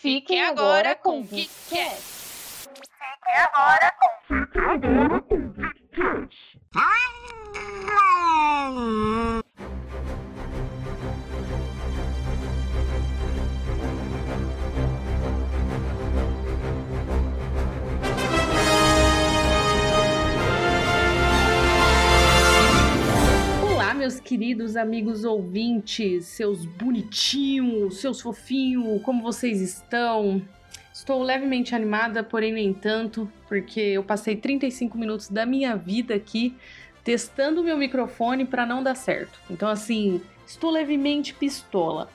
Fiquem agora com o KitKat. Fiquem agora com o Olá, meus queridos amigos ouvintes, seus bonitinhos, seus fofinhos, como vocês estão? Estou levemente animada, porém nem tanto, porque eu passei 35 minutos da minha vida aqui testando o meu microfone para não dar certo. Então, assim, estou levemente pistola.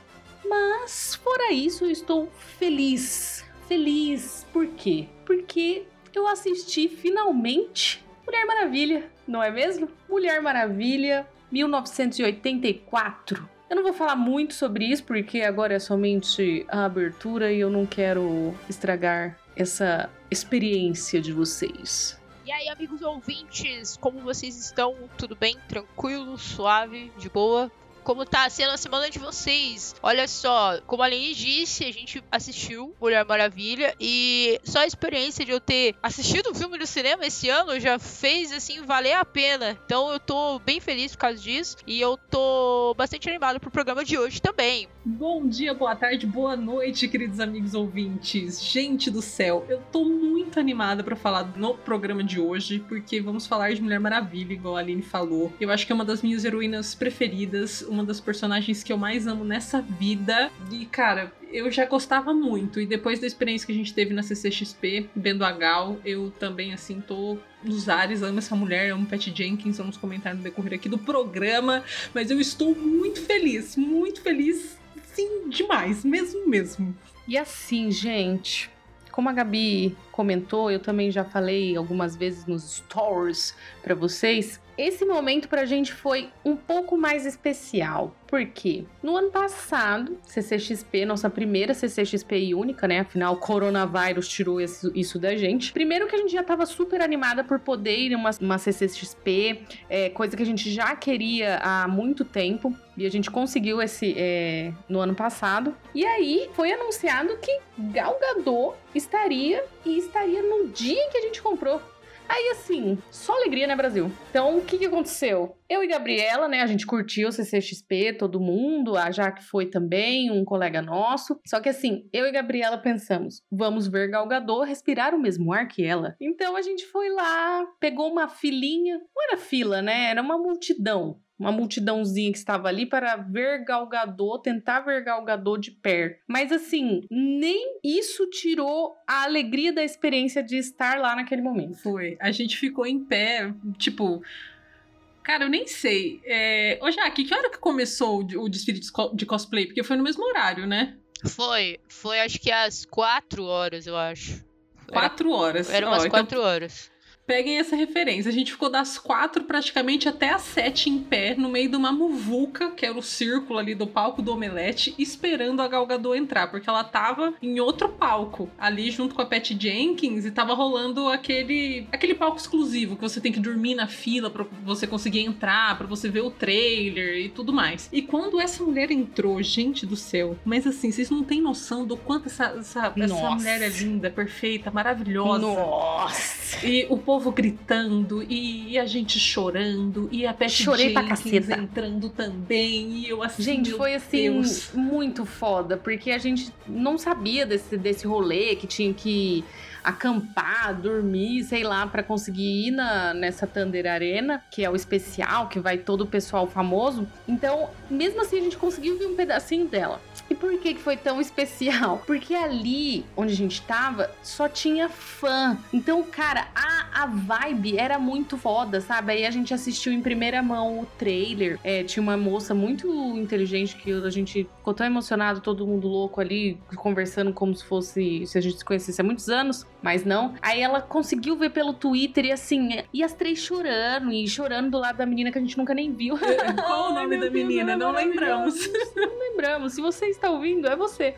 Mas, fora isso, estou feliz. Feliz. Por quê? Porque eu assisti finalmente Mulher Maravilha, não é mesmo? Mulher Maravilha 1984. Eu não vou falar muito sobre isso porque agora é somente a abertura e eu não quero estragar essa experiência de vocês. E aí, amigos ouvintes, como vocês estão? Tudo bem? Tranquilo, suave, de boa? Como tá sendo a semana de vocês? Olha só, como a Aline disse, a gente assistiu Mulher Maravilha e só a experiência de eu ter assistido um filme no cinema esse ano já fez assim valer a pena. Então eu tô bem feliz por causa disso e eu tô bastante animado pro programa de hoje também. Bom dia, boa tarde, boa noite, queridos amigos ouvintes. Gente do céu, eu tô muito animada para falar no programa de hoje, porque vamos falar de Mulher Maravilha, igual a Aline falou. Eu acho que é uma das minhas heroínas preferidas, uma das personagens que eu mais amo nessa vida. E, cara, eu já gostava muito. E depois da experiência que a gente teve na CCXP, vendo a Gal, eu também, assim, tô nos ares, amo essa mulher, amo Pat Jenkins, vamos comentar no decorrer aqui do programa. Mas eu estou muito feliz, muito feliz, sim, demais, mesmo, mesmo. E assim, gente, como a Gabi comentou, eu também já falei algumas vezes nos stories para vocês. Esse momento pra gente foi um pouco mais especial. Por quê? No ano passado, CCXP, nossa primeira CCXP e única, né? Afinal, coronavírus tirou isso, da gente. Primeiro que a gente já tava super animada por poder ir numa uma CCXP, é, coisa que a gente já queria há muito tempo. E a gente conseguiu esse é, no ano passado. E aí foi anunciado que Gal Gadot estaria e estaria no dia em que a gente comprou. Aí, assim, só alegria, né, Brasil? Então, o que, que aconteceu? Eu e Gabriela, né, a gente curtiu o CCXP, todo mundo, a Jaque foi também, um colega nosso. Só que, assim, eu e Gabriela pensamos, vamos ver Galgador respirar o mesmo ar que ela. Então, a gente foi lá, pegou uma filinha, não era fila, né, era uma multidão uma multidãozinha que estava ali para ver Galgador, tentar ver Galgador de perto. Mas assim, nem isso tirou a alegria da experiência de estar lá naquele momento. Foi. A gente ficou em pé, tipo. Cara, eu nem sei. É... Ô, Jaque, que hora que começou o desfile de cosplay? Porque foi no mesmo horário, né? Foi. Foi acho que às quatro horas, eu acho. Quatro horas. Eram umas Ó, quatro horas. Peguem essa referência. A gente ficou das quatro praticamente até as sete em pé, no meio de uma muvuca, que era o círculo ali do palco do Omelete, esperando a Gal Gadot entrar, porque ela tava em outro palco, ali junto com a Pat Jenkins, e tava rolando aquele aquele palco exclusivo que você tem que dormir na fila para você conseguir entrar, para você ver o trailer e tudo mais. E quando essa mulher entrou, gente do céu, mas assim, vocês não têm noção do quanto essa, essa, essa mulher é linda, perfeita, maravilhosa. Nossa! E o povo gritando, e, a gente chorando, e a Pat Chorei Jenkins entrando também, e eu assim, Gente, foi assim Deus. muito foda, porque a gente não sabia desse, desse rolê que tinha que acampar, dormir, sei lá, pra conseguir ir na, nessa Thunder Arena, que é o especial, que vai todo o pessoal famoso. Então, mesmo assim, a gente conseguiu ver um pedacinho dela. E por que, que foi tão especial? Porque ali onde a gente tava só tinha fã. Então, cara, a, a vibe era muito foda, sabe? Aí a gente assistiu em primeira mão o trailer. É, tinha uma moça muito inteligente que a gente ficou tão emocionado, todo mundo louco ali, conversando como se fosse se a gente se conhecesse há muitos anos, mas não. Aí ela conseguiu ver pelo Twitter e assim, e as três chorando, e chorando do lado da menina que a gente nunca nem viu. Qual o Ai, nome meu da Deus, menina? ela é Não lembramos. Não lembramos. Se você está ouvindo, é você.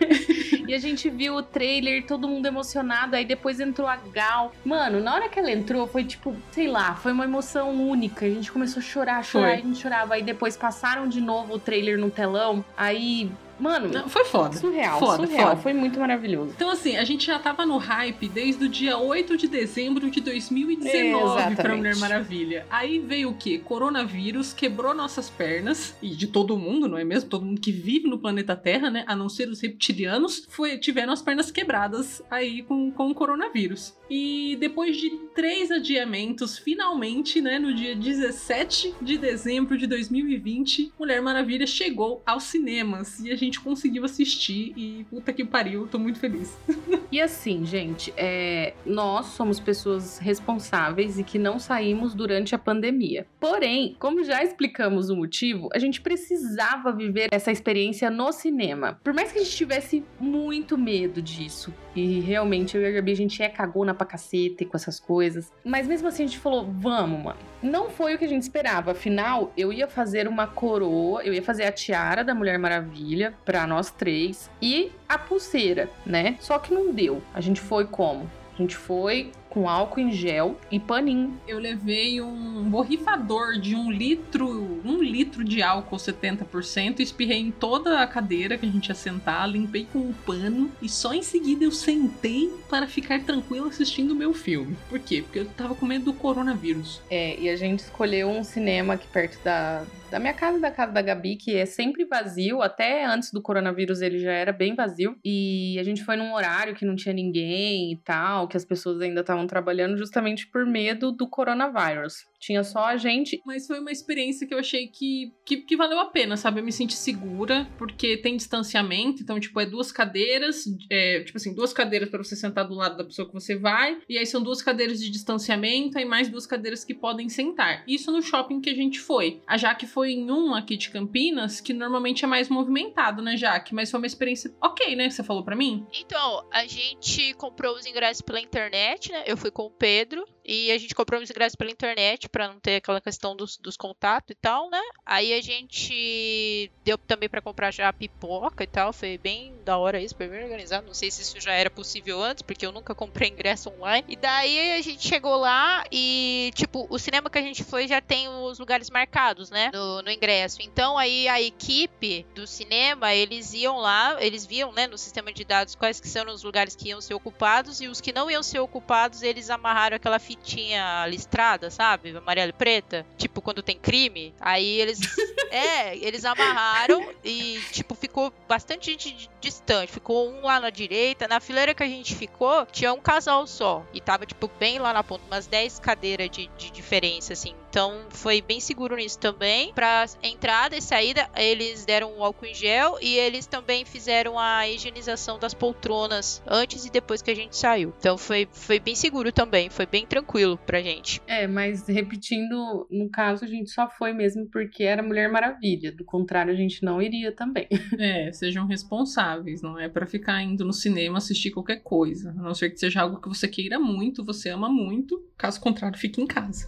e a gente viu o trailer, todo mundo emocionado. Aí depois entrou a Gal. Mano, na hora que ela entrou, foi tipo, sei lá, foi uma emoção única. A gente começou a chorar, chorar, Foi. a gente chorava. Aí depois passaram de novo o trailer no telão. Aí Mano, Não, foi foda. surreal, Foda, surreal. foda. Foi muito maravilhoso. Então, assim, a gente já tava no hype desde o dia 8 de dezembro de 2019 pra Exatamente. Mulher Maravilha. Aí veio o quê? Coronavírus, quebrou nossas pernas, e de todo mundo, não é mesmo? Todo mundo que vive no planeta Terra, né? A não ser os reptilianos, foi, tiveram as pernas quebradas aí com, com o coronavírus. E depois de três adiamentos, finalmente, né, no dia 17 de dezembro de 2020, Mulher Maravilha chegou aos cinemas e a gente conseguiu assistir. E puta que pariu, tô muito feliz. E assim, gente, é, nós somos pessoas responsáveis e que não saímos durante a pandemia. Porém, como já explicamos o motivo, a gente precisava viver essa experiência no cinema. Por mais que a gente tivesse muito medo disso, e realmente eu e a Gabi, a gente é cagona pra cacete com essas coisas, mas mesmo assim a gente falou, vamos, mano. Não foi o que a gente esperava, afinal, eu ia fazer uma coroa, eu ia fazer a tiara da Mulher Maravilha pra nós três e a pulseira, né? Só que não deu. A gente foi como? A gente foi com álcool em gel e paninho. Eu levei um borrifador de um litro, um litro de álcool 70%, espirrei em toda a cadeira que a gente ia sentar, limpei com um pano e só em seguida eu sentei para ficar tranquilo assistindo o meu filme. Por quê? Porque eu tava com medo do coronavírus. É, e a gente escolheu um cinema aqui perto da, da minha casa da casa da Gabi, que é sempre vazio. Até antes do coronavírus ele já era bem vazio. E a gente foi num horário que não tinha ninguém e tal, que as pessoas ainda estavam trabalhando justamente por medo do coronavírus. Tinha só a gente. Mas foi uma experiência que eu achei que, que, que valeu a pena, sabe? Eu me senti segura, porque tem distanciamento, então, tipo, é duas cadeiras, é, tipo assim, duas cadeiras para você sentar do lado da pessoa que você vai, e aí são duas cadeiras de distanciamento, aí mais duas cadeiras que podem sentar. Isso no shopping que a gente foi. A Jaque foi em um aqui de Campinas, que normalmente é mais movimentado, né, Jaque? Mas foi uma experiência ok, né? Você falou para mim? Então, a gente comprou os ingressos pela internet, né? Eu fui com o Pedro e a gente comprou os ingressos pela internet pra não ter aquela questão dos, dos contatos e tal, né? Aí a gente deu também pra comprar já pipoca e tal, foi bem da hora isso, foi bem organizado. Não sei se isso já era possível antes, porque eu nunca comprei ingresso online. E daí a gente chegou lá e, tipo, o cinema que a gente foi já tem os lugares marcados, né? No, no ingresso. Então aí a equipe do cinema, eles iam lá, eles viam, né, no sistema de dados quais que são os lugares que iam ser ocupados e os que não iam ser ocupados, eles amarraram aquela fitinha listrada, sabe? Amarela e preta, tipo quando tem crime. Aí eles é, eles amarraram e tipo ficou bastante gente di- distante. Ficou um lá na direita, na fileira que a gente ficou, tinha um casal só e tava tipo bem lá na ponta, umas 10 cadeiras de, de diferença assim. Então foi bem seguro nisso também. Pra entrada e saída, eles deram um álcool em gel e eles também fizeram a higienização das poltronas antes e depois que a gente saiu. Então foi, foi bem seguro também, foi bem tranquilo pra gente. É, mas repetindo, no caso a gente só foi mesmo porque era Mulher Maravilha. Do contrário, a gente não iria também. É, sejam responsáveis, não é pra ficar indo no cinema assistir qualquer coisa. A não ser que seja algo que você queira muito, você ama muito. Caso contrário, fique em casa.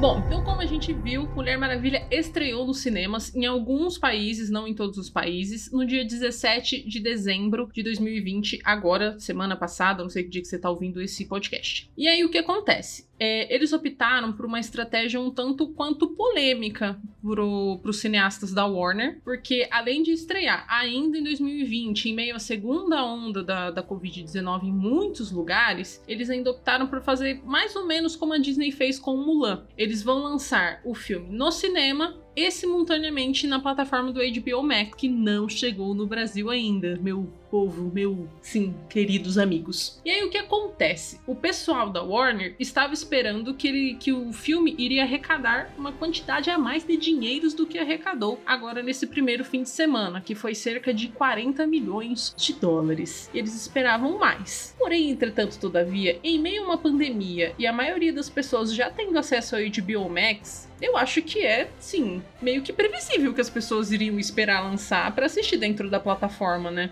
Bom, então como a gente viu, Mulher Maravilha estreou nos cinemas em alguns países, não em todos os países, no dia 17 de dezembro de 2020, agora, semana passada, não sei que dia que você tá ouvindo esse podcast. E aí o que acontece? É, eles optaram por uma estratégia um tanto quanto polêmica para os cineastas da Warner, porque além de estrear ainda em 2020, em meio à segunda onda da, da Covid-19 em muitos lugares, eles ainda optaram por fazer mais ou menos como a Disney fez com Mulan. Eles vão lançar o filme no cinema e simultaneamente na plataforma do HBO Max, que não chegou no Brasil ainda, meu povo, meu, sim, queridos amigos. E aí o que acontece? O pessoal da Warner estava esperando que, ele, que o filme iria arrecadar uma quantidade a mais de dinheiros do que arrecadou agora nesse primeiro fim de semana, que foi cerca de 40 milhões de dólares. Eles esperavam mais. Porém, entretanto, todavia, em meio a uma pandemia e a maioria das pessoas já tendo acesso ao HBO Max, eu acho que é, sim, meio que previsível que as pessoas iriam esperar lançar para assistir dentro da plataforma, né?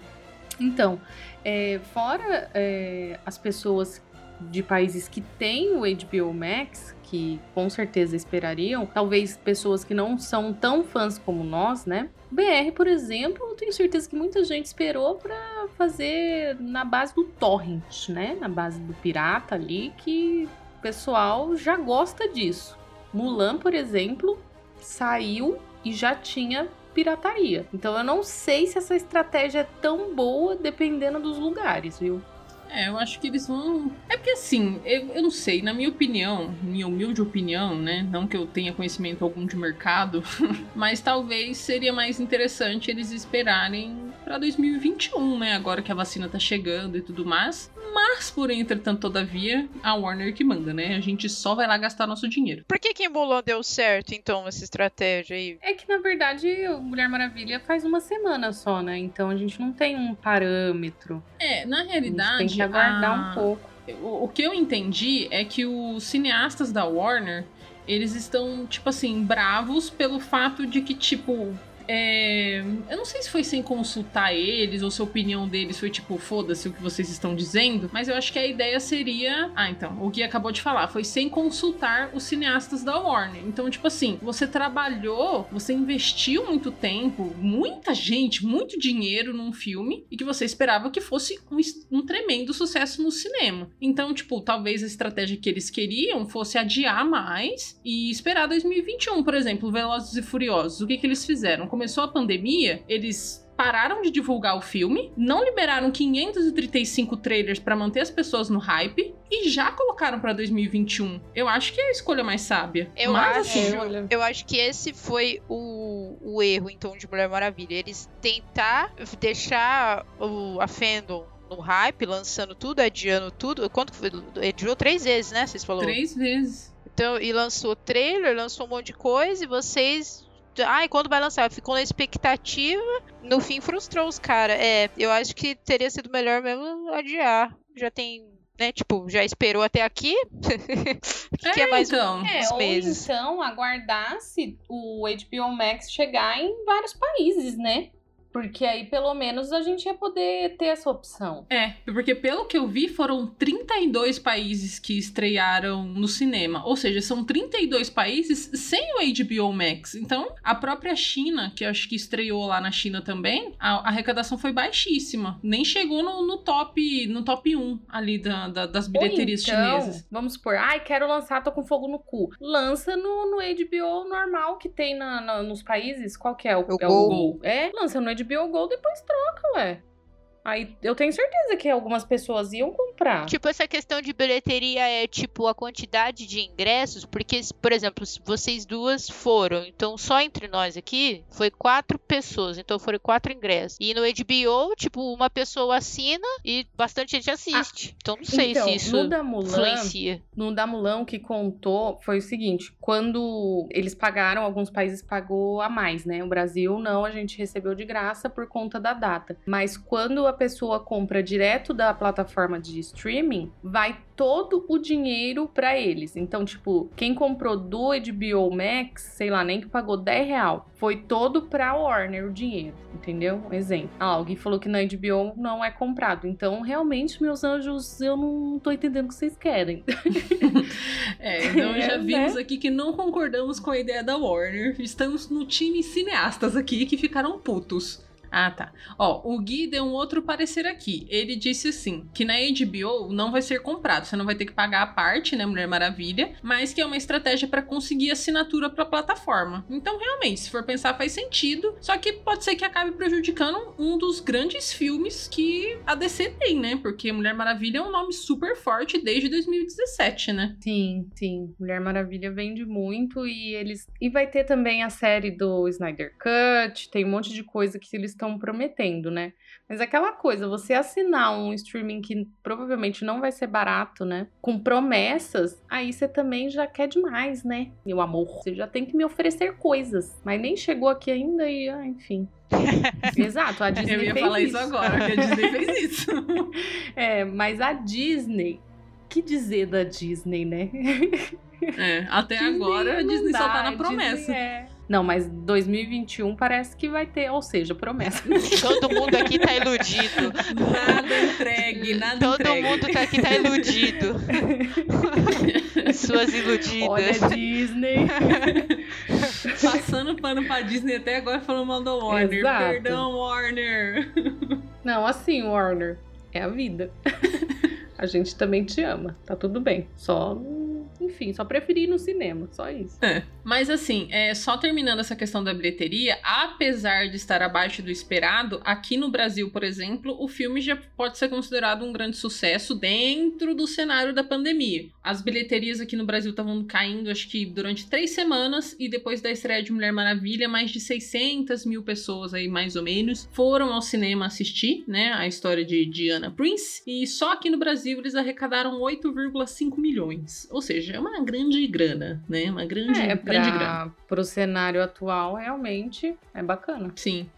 Então, é, fora é, as pessoas de países que têm o HBO Max, que com certeza esperariam, talvez pessoas que não são tão fãs como nós, né? BR, por exemplo, eu tenho certeza que muita gente esperou pra fazer na base do torrent, né? Na base do pirata ali, que o pessoal já gosta disso. Mulan, por exemplo, saiu e já tinha pirataria. Então eu não sei se essa estratégia é tão boa dependendo dos lugares, viu? É, eu acho que eles vão. É porque assim, eu, eu não sei, na minha opinião, minha humilde opinião, né? Não que eu tenha conhecimento algum de mercado, mas talvez seria mais interessante eles esperarem para 2021, né? Agora que a vacina tá chegando e tudo mais. Mas, por entretanto, todavia, a Warner que manda, né? A gente só vai lá gastar nosso dinheiro. Por que que em Mulan deu certo, então, essa estratégia aí? É que na verdade o Mulher Maravilha faz uma semana só, né? Então a gente não tem um parâmetro. É, na A gente realidade. tem que aguardar a- um pouco. O, o que eu entendi é que os cineastas da Warner, eles estão, tipo assim, bravos pelo fato de que, tipo. É, Eu não sei se foi sem consultar eles ou se a opinião deles foi tipo, foda-se o que vocês estão dizendo, mas eu acho que a ideia seria. Ah, então, o Gui acabou de falar, foi sem consultar os cineastas da Warner. Então, tipo assim, você trabalhou, você investiu muito tempo, muita gente, muito dinheiro num filme e que você esperava que fosse um, um tremendo sucesso no cinema. Então, tipo, talvez a estratégia que eles queriam fosse adiar mais e esperar 2021, por exemplo, Velozes e Furiosos. O que, que eles fizeram? Começou a pandemia, eles pararam de divulgar o filme, não liberaram 535 trailers pra manter as pessoas no hype e já colocaram pra 2021. Eu acho que é a escolha mais sábia. Eu Mas, acho- assim, olha. Eu acho que esse foi o, o erro, então, de Mulher Maravilha. Eles tentar deixar o, a fandom no hype, lançando tudo, adiando tudo. Quanto foi? Adiou três vezes, né? Vocês falaram? três vezes. Então, e lançou trailer, lançou um monte de coisa, e vocês. Ai, quando vai lançar? Ficou na expectativa, no fim frustrou os caras. É, eu acho que teria sido melhor mesmo adiar. Já tem, né, tipo, já esperou até aqui. que é, mais então. um- É, ou meses. então aguardasse o HBO Max chegar em vários países, né? Porque aí pelo menos a gente ia poder ter essa opção. É, porque pelo que eu vi, foram 32 países que estrearam no cinema. Ou seja, são 32 países sem o HBO Max. Então, a própria China, que eu acho que estreou lá na China também, a, arrecadação foi baixíssima. Nem chegou no, no top no top 1 ali da, da- das bilheterias Ou então, chinesas. Vamos supor, ai, quero lançar, tô com fogo no cu. Lança no, no HBO normal que tem na, na- nos países. Qual que é? O, O é Gol. É, lança no HBO Go, depois troca, ué. Aí eu tenho certeza que algumas pessoas iam comprar. Tipo, essa questão de bilheteria é tipo a quantidade de ingressos, porque, por exemplo, se vocês duas foram, então só entre nós aqui foi quatro pessoas, então foram quatro ingressos. E no HBO, tipo, uma pessoa assina e bastante gente assiste. então não sei então, se isso no da Mulan, influencia. no da Mulan, o que contou foi o seguinte: quando eles pagaram, alguns países pagou a mais, né? O Brasil não, a gente recebeu de graça por conta da data. Mas quando a pessoa compra direto da plataforma de streaming, vai todo o dinheiro pra eles. Então, tipo, quem comprou do HBO Max, sei lá, nem que pagou 10 real, foi todo pra Warner o dinheiro, entendeu? Um exemplo. Ah, alguém falou que na HBO não é comprado. Então, realmente, meus anjos, eu não tô entendendo o que vocês querem. É, então já É, vimos né? aqui que não concordamos com a ideia da Warner. Estamos no time cineastas aqui que ficaram putos. Ah, tá. Ó, o Gui deu um outro parecer aqui. Ele disse assim: que na HBO não vai ser comprado, você não vai ter que pagar a parte, né, Mulher Maravilha, mas que é uma estratégia pra conseguir assinatura pra plataforma. Então, realmente, se for pensar, faz sentido. Só que pode ser que acabe prejudicando um dos grandes filmes que a DC tem, né? Porque Mulher Maravilha é um nome super forte desde 2017, né? Sim, sim. Mulher Maravilha vende muito e eles. E vai ter também a série do Snyder Cut, tem um monte de coisa que eles estão prometendo, né? Mas aquela coisa, você assinar um streaming que provavelmente não vai ser barato, né? Com promessas, aí você também já quer demais, né? Meu amor, você já tem que me oferecer coisas. Mas nem chegou aqui ainda e, ah, enfim. Exato, a Disney Eu ia falar isso agora, que a Disney fez isso. É, mas a Disney. Que dizer da Disney, né? É, até Disney agora a Disney só dá, tá na Disney promessa. é. Não, mas 2021 parece que vai ter, ou seja, promessa. Todo mundo aqui tá iludido. Nada entregue, nada Todo entregue. mundo tá aqui tá iludido. Suas iludidas. Olha, Disney. Passando pano pra Disney até agora falando mal da Warner. Exato. Perdão, Warner. Não, assim, Warner, é a vida. A gente também te ama, tá tudo bem. Só enfim, só preferi ir no cinema, só isso. É. Mas assim, é, só terminando essa questão da bilheteria, apesar de estar abaixo do esperado, aqui no Brasil, por exemplo, o filme já pode ser considerado um grande sucesso dentro do cenário da pandemia. As bilheterias aqui no Brasil estavam caindo, acho que durante três semanas, e depois da estreia de Mulher Maravilha, mais de 600 mil pessoas aí, mais ou menos, foram ao cinema assistir, né, a história de Diana Prince, e só aqui no Brasil eles arrecadaram 8,5 milhões. Ou seja, é uma grande grana, né, uma grande, É, grande grana. pra, pro cenário atual, realmente é bacana. Sim.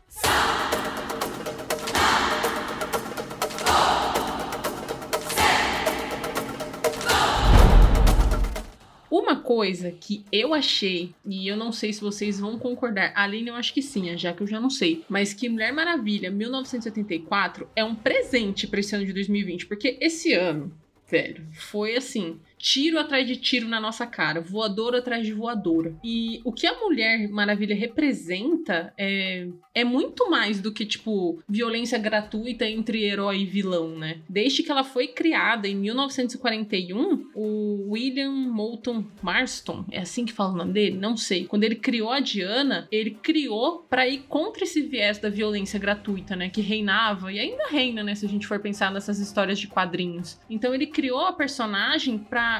Uma coisa que eu achei, e eu não sei se vocês vão concordar, a Aline eu acho que sim, já que eu já não sei, mas que Mulher Maravilha 1984 é um presente pra esse ano de 2020, porque esse ano, velho, foi assim, tiro atrás de tiro na nossa cara, voadora atrás de voadora. E o que a Mulher Maravilha representa é, é muito mais do que, tipo, violência gratuita entre herói e vilão, né? Desde que ela foi criada em 1941, o William Moulton Marston, é assim que fala o nome dele? Não sei. Quando ele criou a Diana, ele criou pra ir contra esse viés da violência gratuita, né? Que reinava e ainda reina, né? Se a gente for pensar nessas histórias de quadrinhos. Então ele criou a personagem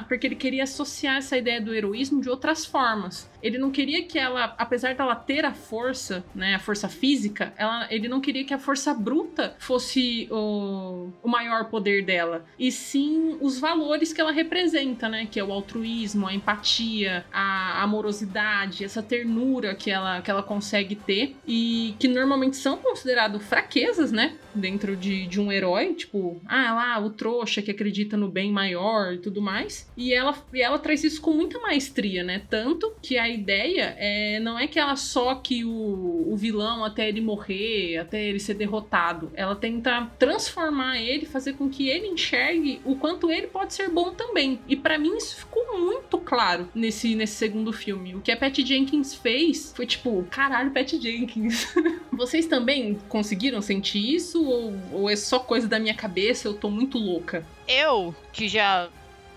porque ele queria associar essa ideia do heroísmo de outras formas. Ele não queria que ela, apesar dela ter a força, né, a força física, ela, ele não queria que a força bruta fosse o, o maior poder dela, e sim os valores que ela representa, né, que é o altruísmo, a empatia, a amorosidade, essa ternura que ela, que ela consegue ter e que normalmente são considerados fraquezas, né, dentro de, de um herói, tipo, ah, lá, o trouxa que acredita no bem maior e tudo mais. E ela, e ela traz isso com muita maestria, né? Tanto que a ideia é, não é que ela só que o, o vilão até ele morrer, até ele ser derrotado. Ela tenta transformar ele, fazer com que ele enxergue o quanto ele pode ser bom também. E para mim isso ficou muito claro nesse, nesse segundo filme. O que a Patty Jenkins fez foi tipo, caralho, Patty Jenkins. Vocês também conseguiram sentir isso? Ou, ou é só coisa da minha cabeça? Eu tô muito louca. Eu, que já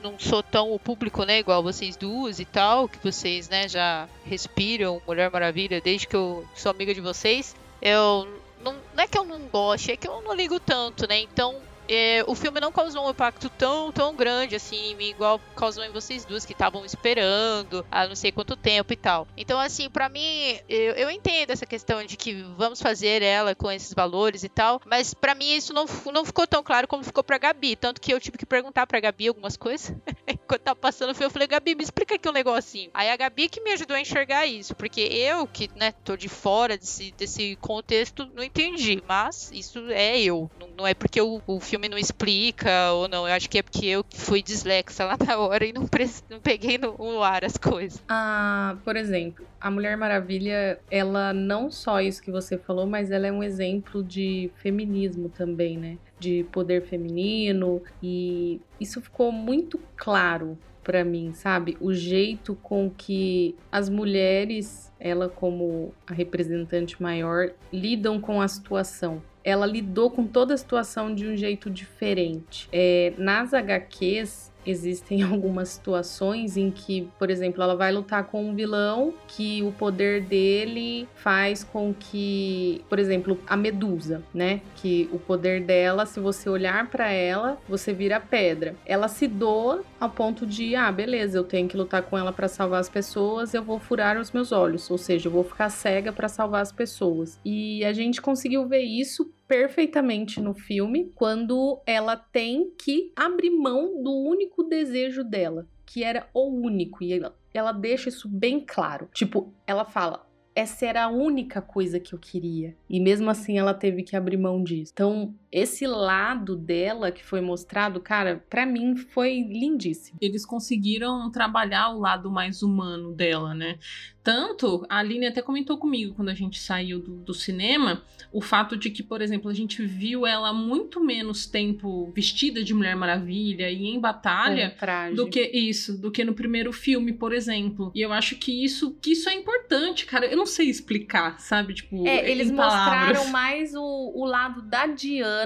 não sou tão o público, né, igual vocês duas e tal, que vocês, né, já respiram Mulher Maravilha desde que eu sou amiga de vocês, eu não, não é que eu não goste, é que eu não ligo tanto, né? Então, é, o filme não causou um impacto tão, tão grande assim igual causou em vocês duas que estavam esperando há não sei quanto tempo e tal. Então, assim, pra mim, eu, eu entendo essa questão de que vamos fazer ela com esses valores e tal, mas pra mim isso não, não ficou tão claro como ficou pra Gabi. Tanto que eu tive que perguntar pra Gabi algumas coisas. Enquanto tava passando o filme, eu falei, Gabi, me explica aqui um negocinho. Aí a Gabi que me ajudou a enxergar isso, porque eu, que, né, tô de fora desse, desse contexto, não entendi. Mas isso é eu. Não, não é porque o, o filme não explica ou não. Eu acho que é porque eu fui dislexa lá na hora e não, não peguei no, no ar as coisas. Ah, por exemplo, a Mulher Maravilha, ela não só isso que você falou, mas ela é um exemplo de feminismo também, né? De poder feminino e isso ficou muito claro pra mim, sabe? O jeito com que as mulheres, ela como a representante maior, lidam com a situação. Ela lidou com toda a situação de um jeito diferente. É, nas HQs, existem algumas situações em que, por exemplo, ela vai lutar com um vilão que o poder dele faz com que, por exemplo, a Medusa, né? Que o poder dela, se você olhar pra ela, você vira pedra. Ela se doa ao ponto de, ah, beleza, eu tenho que lutar com ela pra salvar as pessoas, eu vou furar os meus olhos, ou seja, eu vou ficar cega pra salvar as pessoas. E a gente conseguiu ver isso perfeitamente no filme quando ela tem que abrir mão do único desejo dela, que era o único, e ela, ela deixa isso bem claro. Tipo, ela fala: essa era a única coisa que eu queria. E mesmo assim ela teve que abrir mão disso. Então, esse lado dela que foi mostrado, cara, pra mim foi lindíssimo. Eles conseguiram trabalhar o lado mais humano dela, né? Tanto, a Aline até comentou comigo quando a gente saiu do, do cinema, o fato de que, por exemplo, a gente viu ela muito menos tempo vestida de Mulher Maravilha e em batalha. Traje. Do que isso, do que no primeiro filme, por exemplo. E eu acho que isso, que isso é importante, cara. Eu não sei explicar, sabe? Tipo, É, eles palavras. mostraram mais o, o lado da Diana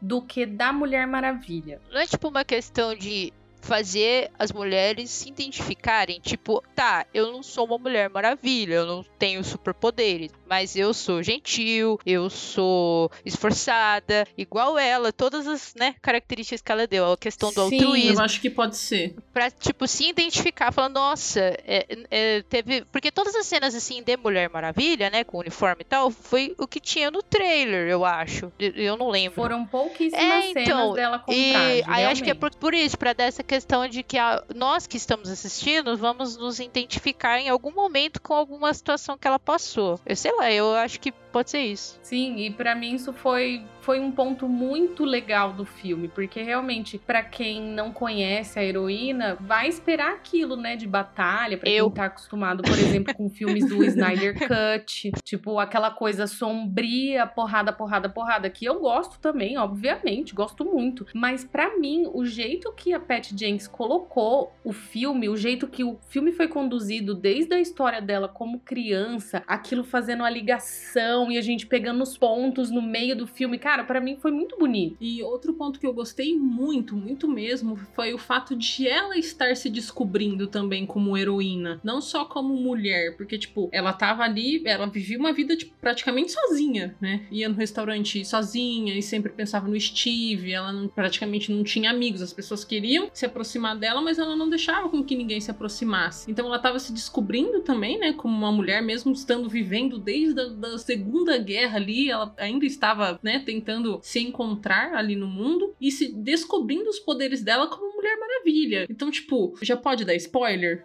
do que da Mulher Maravilha. Não é tipo uma questão de fazer as mulheres se identificarem. Tipo, tá, eu não sou uma mulher maravilha, eu não tenho superpoderes, mas eu sou gentil, eu sou esforçada, igual ela, todas as né, características que ela deu, a questão do Sim, altruísmo. eu acho que pode ser. Pra, tipo, se identificar, falando, nossa, é, é, teve. Porque todas as cenas, assim, de Mulher Maravilha, né, com uniforme e tal, foi o que tinha no trailer, eu acho. Eu, não lembro. Foram pouquíssimas É, então, cenas dela com E traje, aí acho que é por, por isso, pra dar essa questão de que a- nós que estamos assistindo vamos nos identificar em algum momento com alguma situação que ela passou. Eu sei lá, eu acho que pode ser isso. Sim, e pra mim isso foi, foi um ponto muito legal do filme, porque realmente, pra quem não conhece a heroína, vai esperar aquilo, né, de batalha, pra Eu. quem tá acostumado, por exemplo, com filmes do Snyder Cut, tipo aquela coisa sombria, porrada, porrada, porrada, que eu gosto também, obviamente, gosto muito, mas pra mim, o jeito que a Pat Jenks colocou o filme, o jeito que o filme foi conduzido desde a história dela como criança, aquilo fazendo a ligação e a gente pegando os pontos no meio do filme, cara, pra mim foi muito bonito. E outro ponto que eu gostei muito, muito mesmo, foi o fato de ela estar se descobrindo também como heroína. Não só como mulher, porque, tipo, ela tava ali, ela vivia uma vida, tipo, praticamente sozinha, né? Ia no restaurante sozinha e sempre pensava no Steve, ela não- praticamente não tinha amigos. As pessoas queriam se aproximar dela, mas ela não deixava com que ninguém se aproximasse. Então ela tava se descobrindo também, né? Como uma mulher, mesmo estando vivendo desde a da Segunda Guerra ali, ela ainda estava, né, tentando se encontrar ali no mundo e se descobrindo os poderes dela como Mulher Maravilha. Então, tipo, já pode dar spoiler?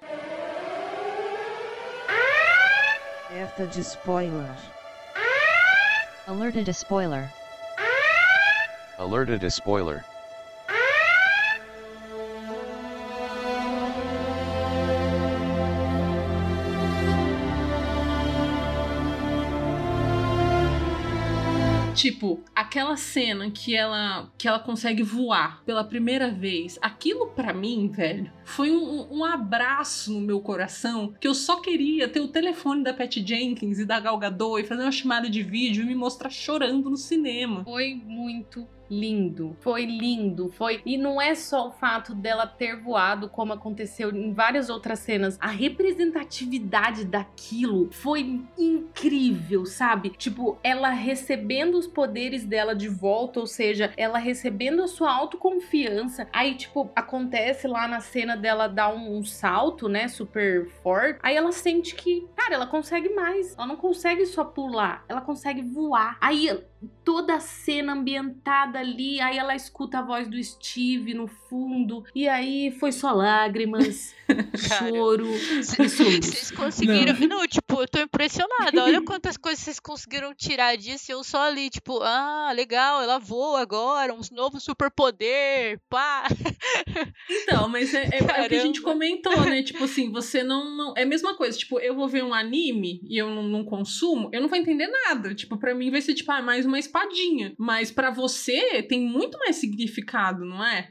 Alerta de spoiler. Alerted a spoiler. Alerted a spoiler. Tipo, aquela cena que ela que ela consegue voar pela primeira vez, aquilo pra mim, velho, foi um, um abraço no meu coração que eu só queria ter o telefone da Pat Jenkins e da Gal Gadot e fazer uma chamada de vídeo e me mostrar chorando no cinema. Foi muito lindo. Foi lindo. Foi. E não é só o fato dela ter voado, como aconteceu em várias outras cenas. A representatividade daquilo foi incrível, sabe? Tipo, ela recebendo os poderes dela de volta, ou seja, ela recebendo a sua autoconfiança. Aí, tipo, acontece lá na cena dela dar um, um salto, né? Super forte. Aí ela sente que, cara, ela consegue mais. Ela não consegue só pular, ela consegue voar. Aí toda a cena ambientada ali, aí ela escuta a voz do Steve no fundo, e aí foi só lágrimas, choro e Vocês conseguiram. Não. tipo, eu tô impressionada. Olha quantas coisas vocês conseguiram tirar disso. e Eu só ali, tipo, ah, legal, ela voa agora, um novo superpoder, pá. Então, mas é, é- é o que a gente comentou, né? Tipo assim, você não, não. É a mesma coisa. Tipo, eu vou ver um anime e eu não, não consumo, eu não vou entender nada. Tipo, pra mim vai ser, tipo, ah, mais uma espadinha. Mas pra você tem muito mais significado, não é?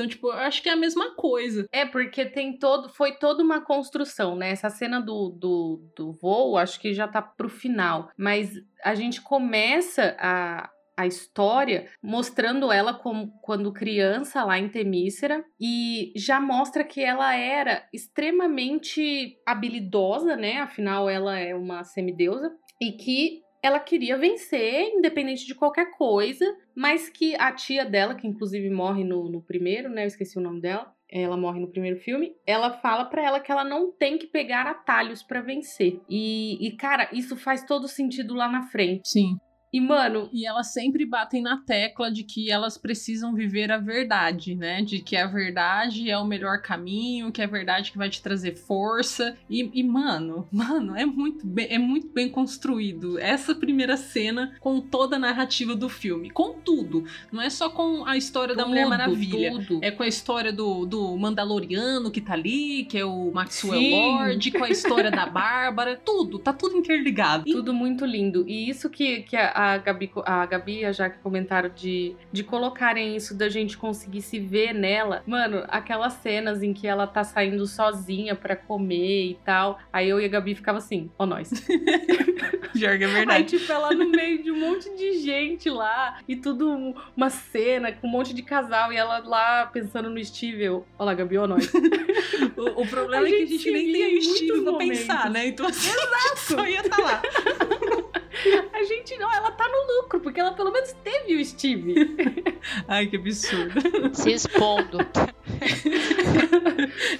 Então, tipo, eu acho que é a mesma coisa. É, porque tem todo. Foi toda uma construção, né? Essa cena do, do, do voo, acho que já tá pro final. Mas a gente começa a. A história mostrando ela como quando criança lá em Temícera e já mostra que ela era extremamente habilidosa, né? Afinal, ela é uma semideusa e que ela queria vencer, independente de qualquer coisa, mas que a tia dela, que inclusive morre no, no primeiro, né? Eu esqueci o nome dela. Ela morre no primeiro filme. Ela fala pra ela que ela não tem que pegar atalhos pra vencer. E, e, cara, isso faz todo sentido lá na frente. Sim. E, mano, E elas sempre batem na tecla de que elas precisam viver a verdade, né? De que a verdade é o melhor caminho, que é a verdade que vai te trazer força. E, e, mano, mano, é muito, bem, é muito bem construído essa primeira cena com toda a narrativa do filme. Com tudo. Não é só com a história da Mulher tudo, Maravilha. tudo. É com a história do, do Mandaloriano que tá ali, que é o Maxwell Sim. Lord, com a história da Bárbara. Tudo, tá tudo interligado. Tudo muito lindo. E isso que, que a, a Gabi, a Gabi a Jaque comentaram de, de colocarem isso da gente conseguir se ver nela. Mano, aquelas cenas em que ela tá saindo sozinha pra comer e tal. Aí eu e a Gabi ficava assim, ó nós. Jorge, é Aí, verdade. tipo, ela no meio de um monte de gente lá e tudo uma cena com um monte de casal e ela lá pensando no Steve. Eu, ó lá, Gabi, ó nós. O, o problema A é que a gente nem tem em o Steve pra pensar, né? Então assim, a gente só ia estar lá. A gente não, ela tá no lucro, porque ela pelo menos teve o Steve. Ai, que absurdo. Se expondo.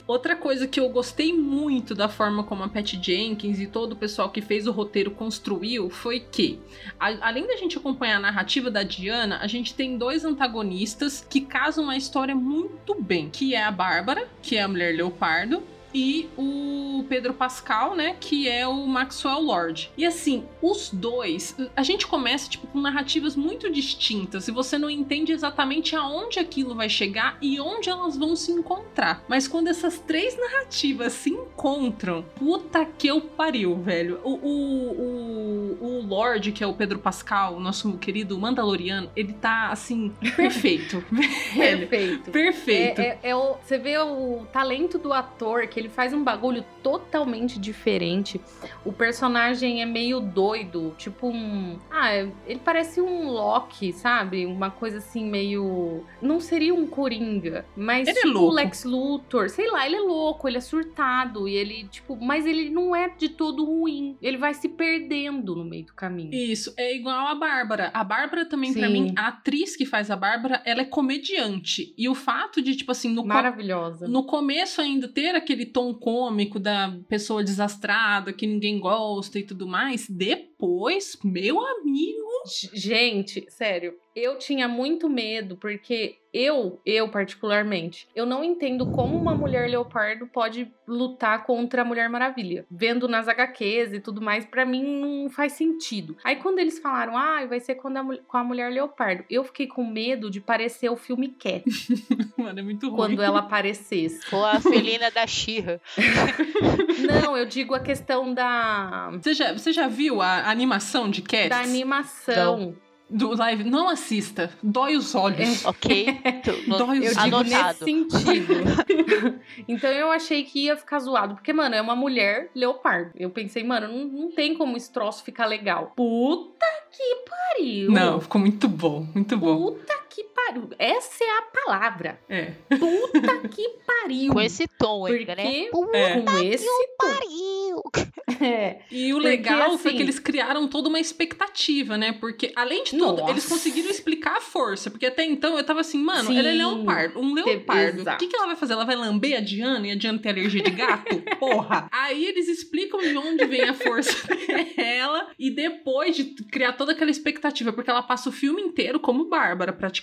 Outra coisa que eu gostei muito da forma como a Pat Jenkins e todo o pessoal que fez o roteiro construiu foi que, a- além da gente acompanhar a narrativa da Diana, a gente tem dois antagonistas que casam a história muito bem, que é a Bárbara, que é a mulher leopardo, e o Pedro Pascal, né, que é o Maxwell Lord. E assim, os dois, a gente começa tipo com narrativas muito distintas e você não entende exatamente aonde aquilo vai chegar e onde elas vão se encontrar. Mas quando essas três narrativas se encontram, puta que eu pariu, velho. O, o, o, o Lord, que é o Pedro Pascal, o nosso querido Mandaloriano, ele tá assim, perfeito. velho. Perfeito. Perfeito. É, é- é o- você vê o talento do ator, que ele faz um bagulho totalmente diferente. O personagem é meio doido, tipo um. Ah, é- ele parece um Loki, sabe? Uma coisa assim, meio. Não seria um Coringa, mas Ele é tipo o louco. Lex Luthor. Sei lá, ele é louco, ele é surtado. E ele, tipo. Mas ele não é de todo ruim. Ele vai se perdendo no meio do caminho. Isso, é igual a Bárbara. A Bárbara também, pra Sim. mim, a atriz que faz a Bárbara, ela é comediante. E o fato de, tipo assim, no, Maravilhosa. no começo ainda ter aquele tom cômico da pessoa desastrada, que ninguém gosta e tudo mais, depois, meu amigo. Gente, sério, eu tinha muito medo, porque eu, eu particularmente, eu não entendo como uma mulher leopardo pode lutar contra a Mulher Maravilha. Vendo nas HQs e tudo mais, pra mim não faz sentido. Aí quando eles falaram, ah, vai ser quando a com a Mulher Leopardo, eu fiquei com medo de parecer o filme Cat, Mano, é muito ruim. quando ela aparecesse. Ou a felina da Xirra. Não, eu digo a questão da, Você já, você já viu a animação de Cats? da animação. Do live? Não assista. Dói os olhos. Ok? Tu- Dói os Eu digo Anotado. nesse sentido. então eu achei que ia ficar zoado. Porque, mano, é uma mulher leopardo. Eu pensei, mano, não, não tem como esse troço ficar legal. Puta que pariu. Não, ficou muito bom. Muito bom. Puta que pariu. Essa é a palavra. É. Puta que pariu. Com esse tom ainda, né? Puta É. com esse pariu! é, E o Porque, legal foi assim- que eles criaram toda uma expectativa, né? Porque, além de tudo, Nossa. eles conseguiram explicar a força. Porque até então eu tava assim, mano, Sim. ela é leopardo. Um leopardo. O que, que ela vai fazer? Ela vai lamber a Diana e a Diana tem alergia de gato? Porra! Aí eles explicam de onde vem a força dela. E depois de criar toda aquela expectativa, porque ela passa o filme inteiro como Bárbara, praticamente.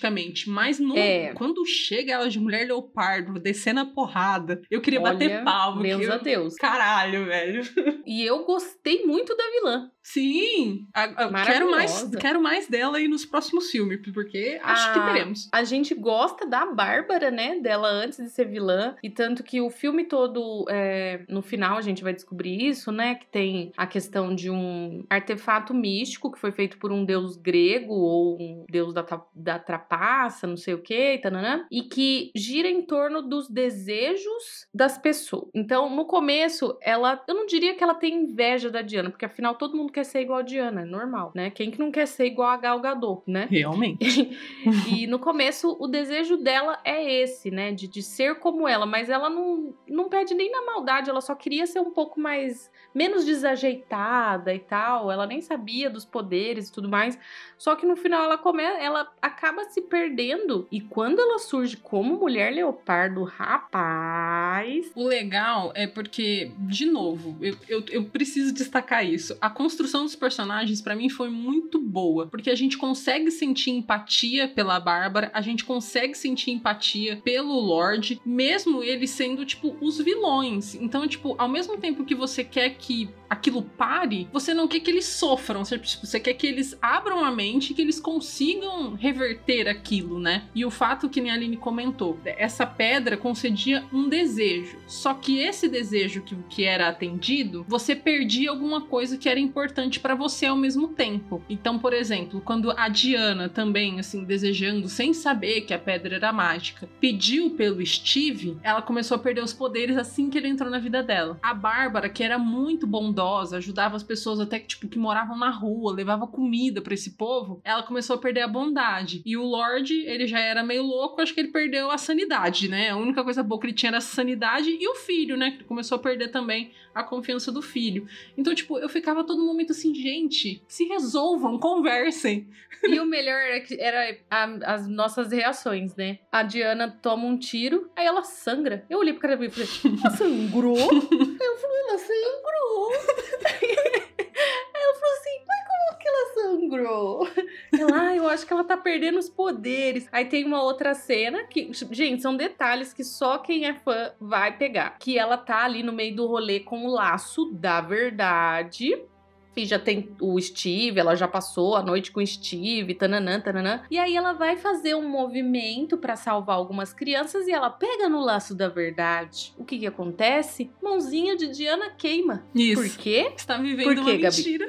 Mas no, É. quando chega ela de mulher leopardo, descendo a porrada, eu queria bater Olha, palma. Deus que a eu- Deus. Caralho, velho. E eu gostei muito da vilã. Sim, a- a- quero mais, quero mais dela aí nos próximos filmes, porque acho que Ah, teremos. A gente gosta da Bárbara, né? Dela antes de ser vilã. E tanto que o filme todo, é, no final, a gente vai descobrir isso, né? Que tem a questão de um artefato místico que foi feito por um deus grego ou um deus da, ta- da trapaça, não sei o que, tananã, e que gira em torno dos desejos das pessoas. Então, no começo, ela. Eu não diria que ela tem inveja da Diana, porque afinal todo mundo quer ser igual a Diana, é normal, né? Quem que não quer ser igual a Gal Gadot, né? Realmente. E no começo, o desejo dela é esse, né? De, de ser como ela, mas ela não, não pede nem na maldade, ela só queria ser um pouco mais. menos desajeitada e tal. Ela nem sabia dos poderes e tudo mais. Só que no final ela come, ela acaba se perdendo. E quando ela surge como mulher leopardo, rapaz. O legal é porque, de novo, eu, eu, eu preciso destacar isso. A construção dos personagens, pra mim, foi muito boa. Porque a gente consegue sentir empatia pela Bárbara, a gente consegue sentir empatia pelo Lorde, mesmo eles sendo, tipo, os vilões. Então, tipo, ao mesmo tempo que você quer que aquilo pare, você não quer que eles sofram. Você, tipo, quer que eles abram a mente e que eles consigam reverter aquilo, né? E o fato que nem a Aline comentou, essa pedra concedia um desejo. Só que esse desejo que, que era atendido, você perdia alguma coisa que era importante pra você ao mesmo tempo. Então, por exemplo, quando a Diana também, assim, desejando, sem saber que a pedra era mágica, pediu pelo Steve, ela começou a perder os poderes assim que ele entrou na vida dela. A Bárbara, que era muito bondosa, ajudava as pessoas até que, tipo, que moravam na rua, levava comida pra esse povo, ela começou a perder a bondade. E o Lorde, ele já era meio louco, acho que ele perdeu a sanidade, né? A única coisa boa que ele tinha era a sanidade e o filho, né? Que começou a perder também a confiança do filho. Então, tipo, eu ficava todo momento assim, gente, se resolvam, conversem. E o melhor era, que era a- as nossas reações, né? A Diana toma um tiro, aí ela sangra. Eu olhei pro cara e falei, ela sangrou? eu ela sangrou. ela falou assim, mas como que ela sangrou? Ela, ah, eu acho que ela tá perdendo os poderes. Aí tem uma outra cena que, gente, são detalhes que só quem é fã vai pegar. Que ela tá ali no meio do rolê com o laço da verdade. E já tem o Steve, ela já passou a noite com o Steve, tananã, tananã. E aí ela vai fazer um movimento pra salvar algumas crianças e ela pega no laço da verdade. O que que acontece? Mãozinha de Diana queima. Isso. Por quê? Está vivendo Por quê, uma Gabi?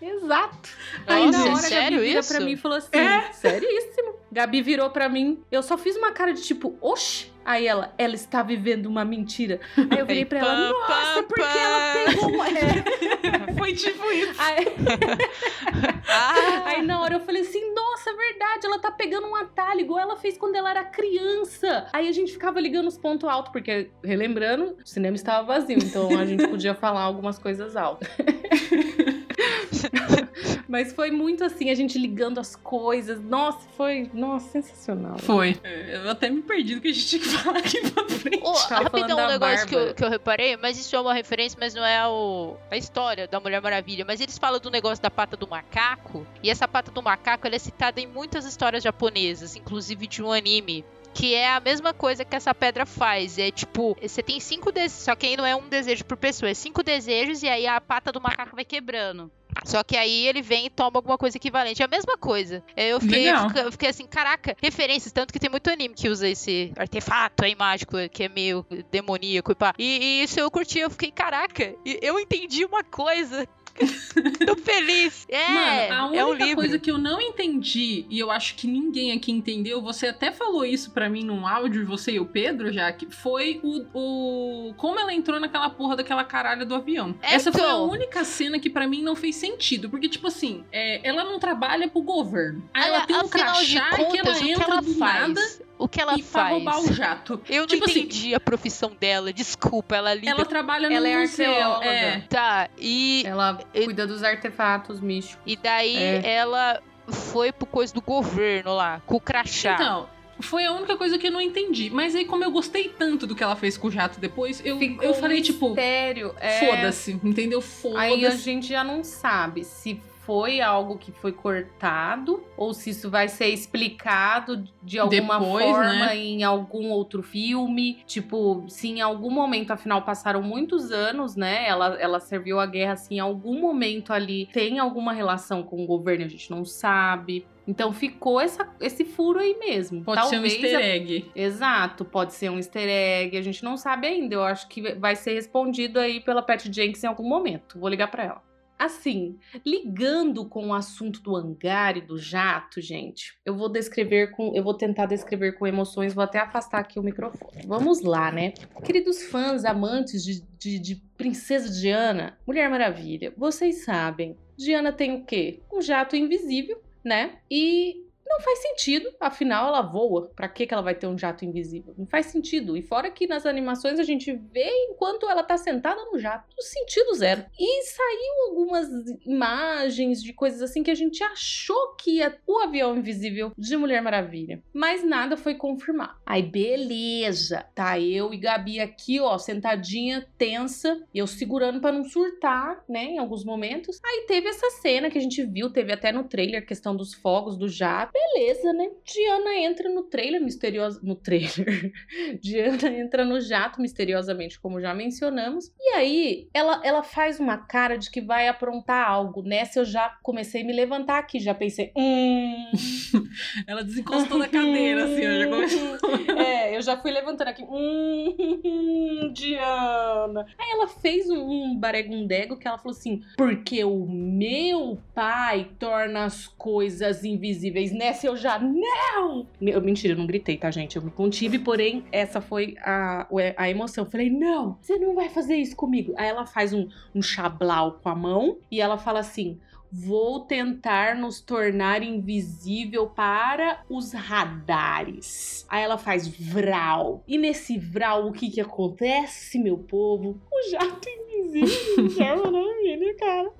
Exato. Aí Nossa, na é hora a sério Gabi vira isso? pra mim e falou assim: É. seríssimo. Gabi virou pra mim, eu só fiz uma cara de tipo, oxe. Aí ela, ela está vivendo uma mentira. Aí eu virei pra ela, nossa, porque ela pegou. um-" É. Foi tipo isso. Aí, Ah, aí na hora eu falei assim, nossa, é verdade, ela tá pegando um atalho, igual ela fez quando ela era criança. Aí a gente ficava ligando os pontos altos, porque, relembrando, o cinema estava vazio, então a gente podia falar algumas coisas altas. Mas foi muito assim, a gente ligando as coisas. Nossa, foi, nossa, sensacional. Foi. Eu até me perdi do que a gente tinha que falar aqui pra frente. Tava rapidão, um negócio que eu, que eu reparei, mas isso é uma referência, mas não é o, a história da Mulher Maravilha. Mas eles falam do negócio da pata do macaco, e essa pata do macaco ela é citada em muitas histórias japonesas, inclusive de um anime. Que é a mesma coisa que essa pedra faz. É tipo, você tem cinco desejos. Só que aí não é um desejo por pessoa, é cinco desejos e aí a pata do macaco vai quebrando. Só que aí ele vem e toma alguma coisa equivalente. É a mesma coisa. Eu fiquei, eu fiquei assim, caraca, referências. Tanto que tem muito anime que usa esse artefato aí mágico, que é meio demoníaco e pá. E, e isso eu curti, eu fiquei, caraca, eu entendi uma coisa. Tô feliz. É, Mano, a única é um livro. coisa que eu não entendi, e eu acho que ninguém aqui entendeu, você até falou isso pra mim num áudio, você e o Pedro, já que foi o, o. Como ela entrou naquela porra daquela caralho do avião. É, Essa foi a então. única cena que pra mim não fez sentido. Porque, tipo assim, é, ela não trabalha pro governo. Aí ela Olha, tem um crachá que ela contas, o que entra ela do faz? nada O que ela e pra faz? roubar o jato. Eu não Tipo assim, entendi a profissão dela. Desculpa, ela lida. Ela trabalha no Ela é museu. arqueóloga. É. Tá, e, Ela E- cuida dos artefatos místicos. e daí É. ela foi pro coisa do governo lá, com o crachá. Então, foi a única coisa que eu não entendi. Mas aí, como eu gostei tanto do que ela fez com o jato depois, eu, Ficou eu falei, um tipo, mistério. é. foda-se, entendeu? Aí a Foda-se. gente já não sabe se foi algo que foi cortado ou se isso vai ser explicado de alguma Depois, forma né? em algum outro filme. Tipo, se em algum momento, afinal, passaram muitos anos, né? Ela, ela serviu a guerra, assim, em algum momento ali tem alguma relação com o governo, a gente não sabe. Então ficou essa, esse furo aí mesmo. Pode ser um Talvez easter a- egg. Exato, pode ser um easter egg, a gente não sabe ainda. Eu acho que vai ser respondido aí pela Pat Jenks em algum momento. Vou ligar pra ela. Assim, ligando com o assunto do hangar e do jato, gente, eu vou descrever com, eu vou tentar descrever com emoções, vou até afastar aqui o microfone. Vamos lá, né? Queridos fãs, amantes de, de, de Princesa Diana, Mulher Maravilha, vocês sabem, Diana tem o quê? Um jato invisível, né? E não faz sentido, afinal ela voa. Pra que ela vai ter um jato invisível? Não faz sentido. E fora que nas animações a gente vê enquanto ela tá sentada no jato. Sentido zero. E saiu algumas imagens de coisas assim que a gente achou que ia o avião invisível de Mulher Maravilha. Mas nada foi confirmado. Aí beleza, tá eu e Gabi aqui, ó, sentadinha, tensa, eu segurando pra não surtar, né, em alguns momentos. Aí teve essa cena que a gente viu, teve até no trailer, questão dos fogos do jato. Beleza, né? Diana entra no trailer misteriosa. No trailer. Diana entra no jato misteriosamente, como já mencionamos. E aí, ela, ela faz uma cara de que vai aprontar algo. Nessa eu já comecei a me levantar aqui, já pensei. Hum. Ela desencostou da cadeira, assim, ó, já começou. É, eu já fui levantando aqui. Hum, Diana. Aí ela fez um, baregundego que ela falou assim: porque o meu pai torna as coisas invisíveis. Nessa eu já. Não! Eu, mentira, eu não gritei, tá, gente? Eu me contive, porém, essa foi a, a emoção. Eu falei: não, você não vai fazer isso comigo. Aí ela faz um, um chablau com a mão e ela fala assim. Vou tentar nos tornar invisível para os radares. Aí ela faz vral. E nesse vral, o que que acontece, meu povo? O jato invisível já maravilha, cara.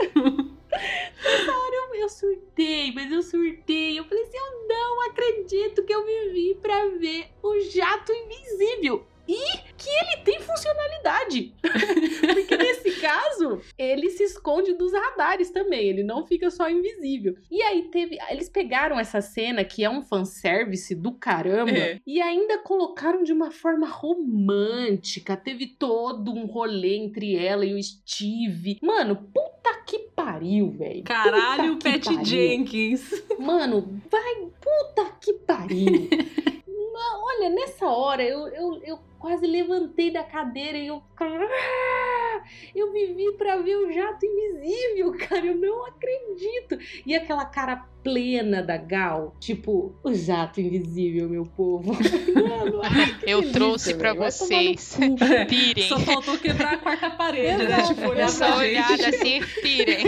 Nessa hora eu, eu surtei, mas eu surtei. Eu falei assim: eu não acredito que eu vivi pra ver o jato invisível. E que ele tem funcionalidade. Porque nesse caso, ele se esconde dos radares também. Ele não fica só invisível. E aí teve. Eles pegaram essa cena, que é um fanservice do caramba, É. e ainda colocaram de uma forma romântica. Teve todo um rolê entre ela e o Steve. Mano, puta que pariu, velho. Caralho, Pat. Jenkins. Mano, vai, puta que pariu. Não, olha, nessa hora eu, eu, eu quase levantei da cadeira e eu. Ah! Eu vivi pra ver o jato invisível, cara. Eu não acredito. E aquela cara plena da Gal, tipo, o jato invisível, meu povo. Mano, ai, Eu delícia, trouxe no vocês. Pirem. Só faltou quebrar a quarta parede, né? Tipo, olhar Essa pra olhada gente. assim, pirem.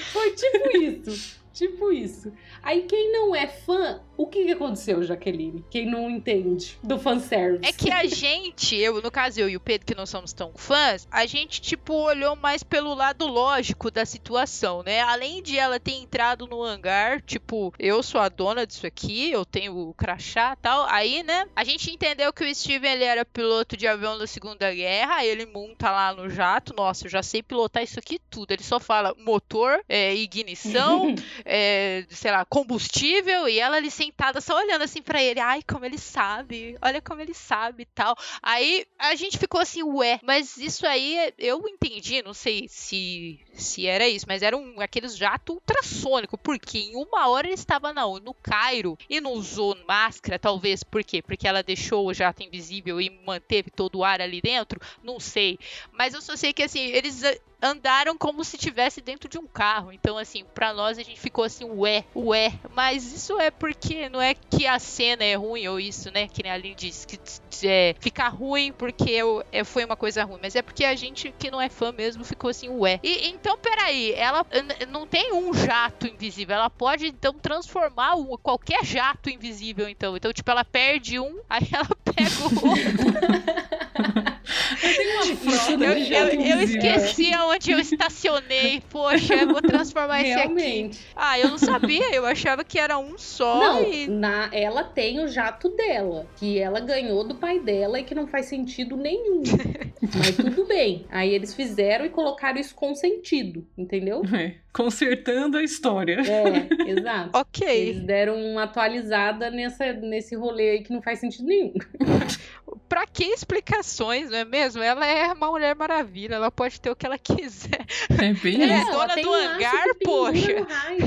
Foi tipo isso. Tipo isso. Aí quem não é fã, o que, que aconteceu, Jaqueline? Quem não entende do fanservice. É que a gente, eu, no caso eu e o Pedro, que não somos tão fãs, a gente, tipo, olhou mais pelo lado lógico da situação, né? Além de ela ter entrado no hangar, tipo, eu sou a dona disso aqui, eu tenho o crachá e tal. Aí, né, a gente entendeu que o Steven, ele era piloto de avião da Segunda Guerra, ele monta lá no jato. Nossa, eu já sei pilotar isso aqui tudo. Ele só fala motor, é, ignição, é, sei lá, combustível, e ela ali sentada só olhando assim pra ele. Ai, como ele sabe, olha como ele sabe e tal. Aí a gente ficou assim, ué, mas isso aí eu entendi, não sei se se era isso, mas era um aqueles jato ultrassônico, porque em uma hora ele estava na, no Cairo e não usou máscara, talvez, por quê? Porque ela deixou o jato invisível e manteve todo o ar ali dentro, não sei. Mas eu só sei que assim, eles andaram como se estivesse dentro de um carro. Então, assim, pra nós a gente ficou assim, ué, ué. Mas isso é porque não é que a cena é ruim ou isso, né? Que nem a Aline disse, que é, ficar ruim porque eu, é, foi uma coisa ruim. Mas é porque a gente que não é fã mesmo ficou assim, ué. E, então, peraí, ela não tem um jato invisível. Ela pode, então, transformar o- qualquer jato invisível, então. Então, tipo, ela perde um, aí ela pega o outro. Tem uma frota Eu, de eu, eu esqueci aonde eu estacionei. Poxa, eu vou transformar esse aqui. Realmente. Ah, eu não sabia. Eu achava que era um só Não, e. na, ela tem o jato dela, que ela ganhou do pai dela e que não faz sentido nenhum. Mas tudo bem. Aí eles fizeram e colocaram isso com sentido, entendeu? É, consertando a história. É, exato. Ok. Eles deram uma atualizada nessa, nesse rolê aí que não faz sentido nenhum. Pra que explicações, não é mesmo? Ela é uma mulher maravilha. Ela pode ter o que ela quiser. É bem É, isso. ela dona tem do um hangar, poxa.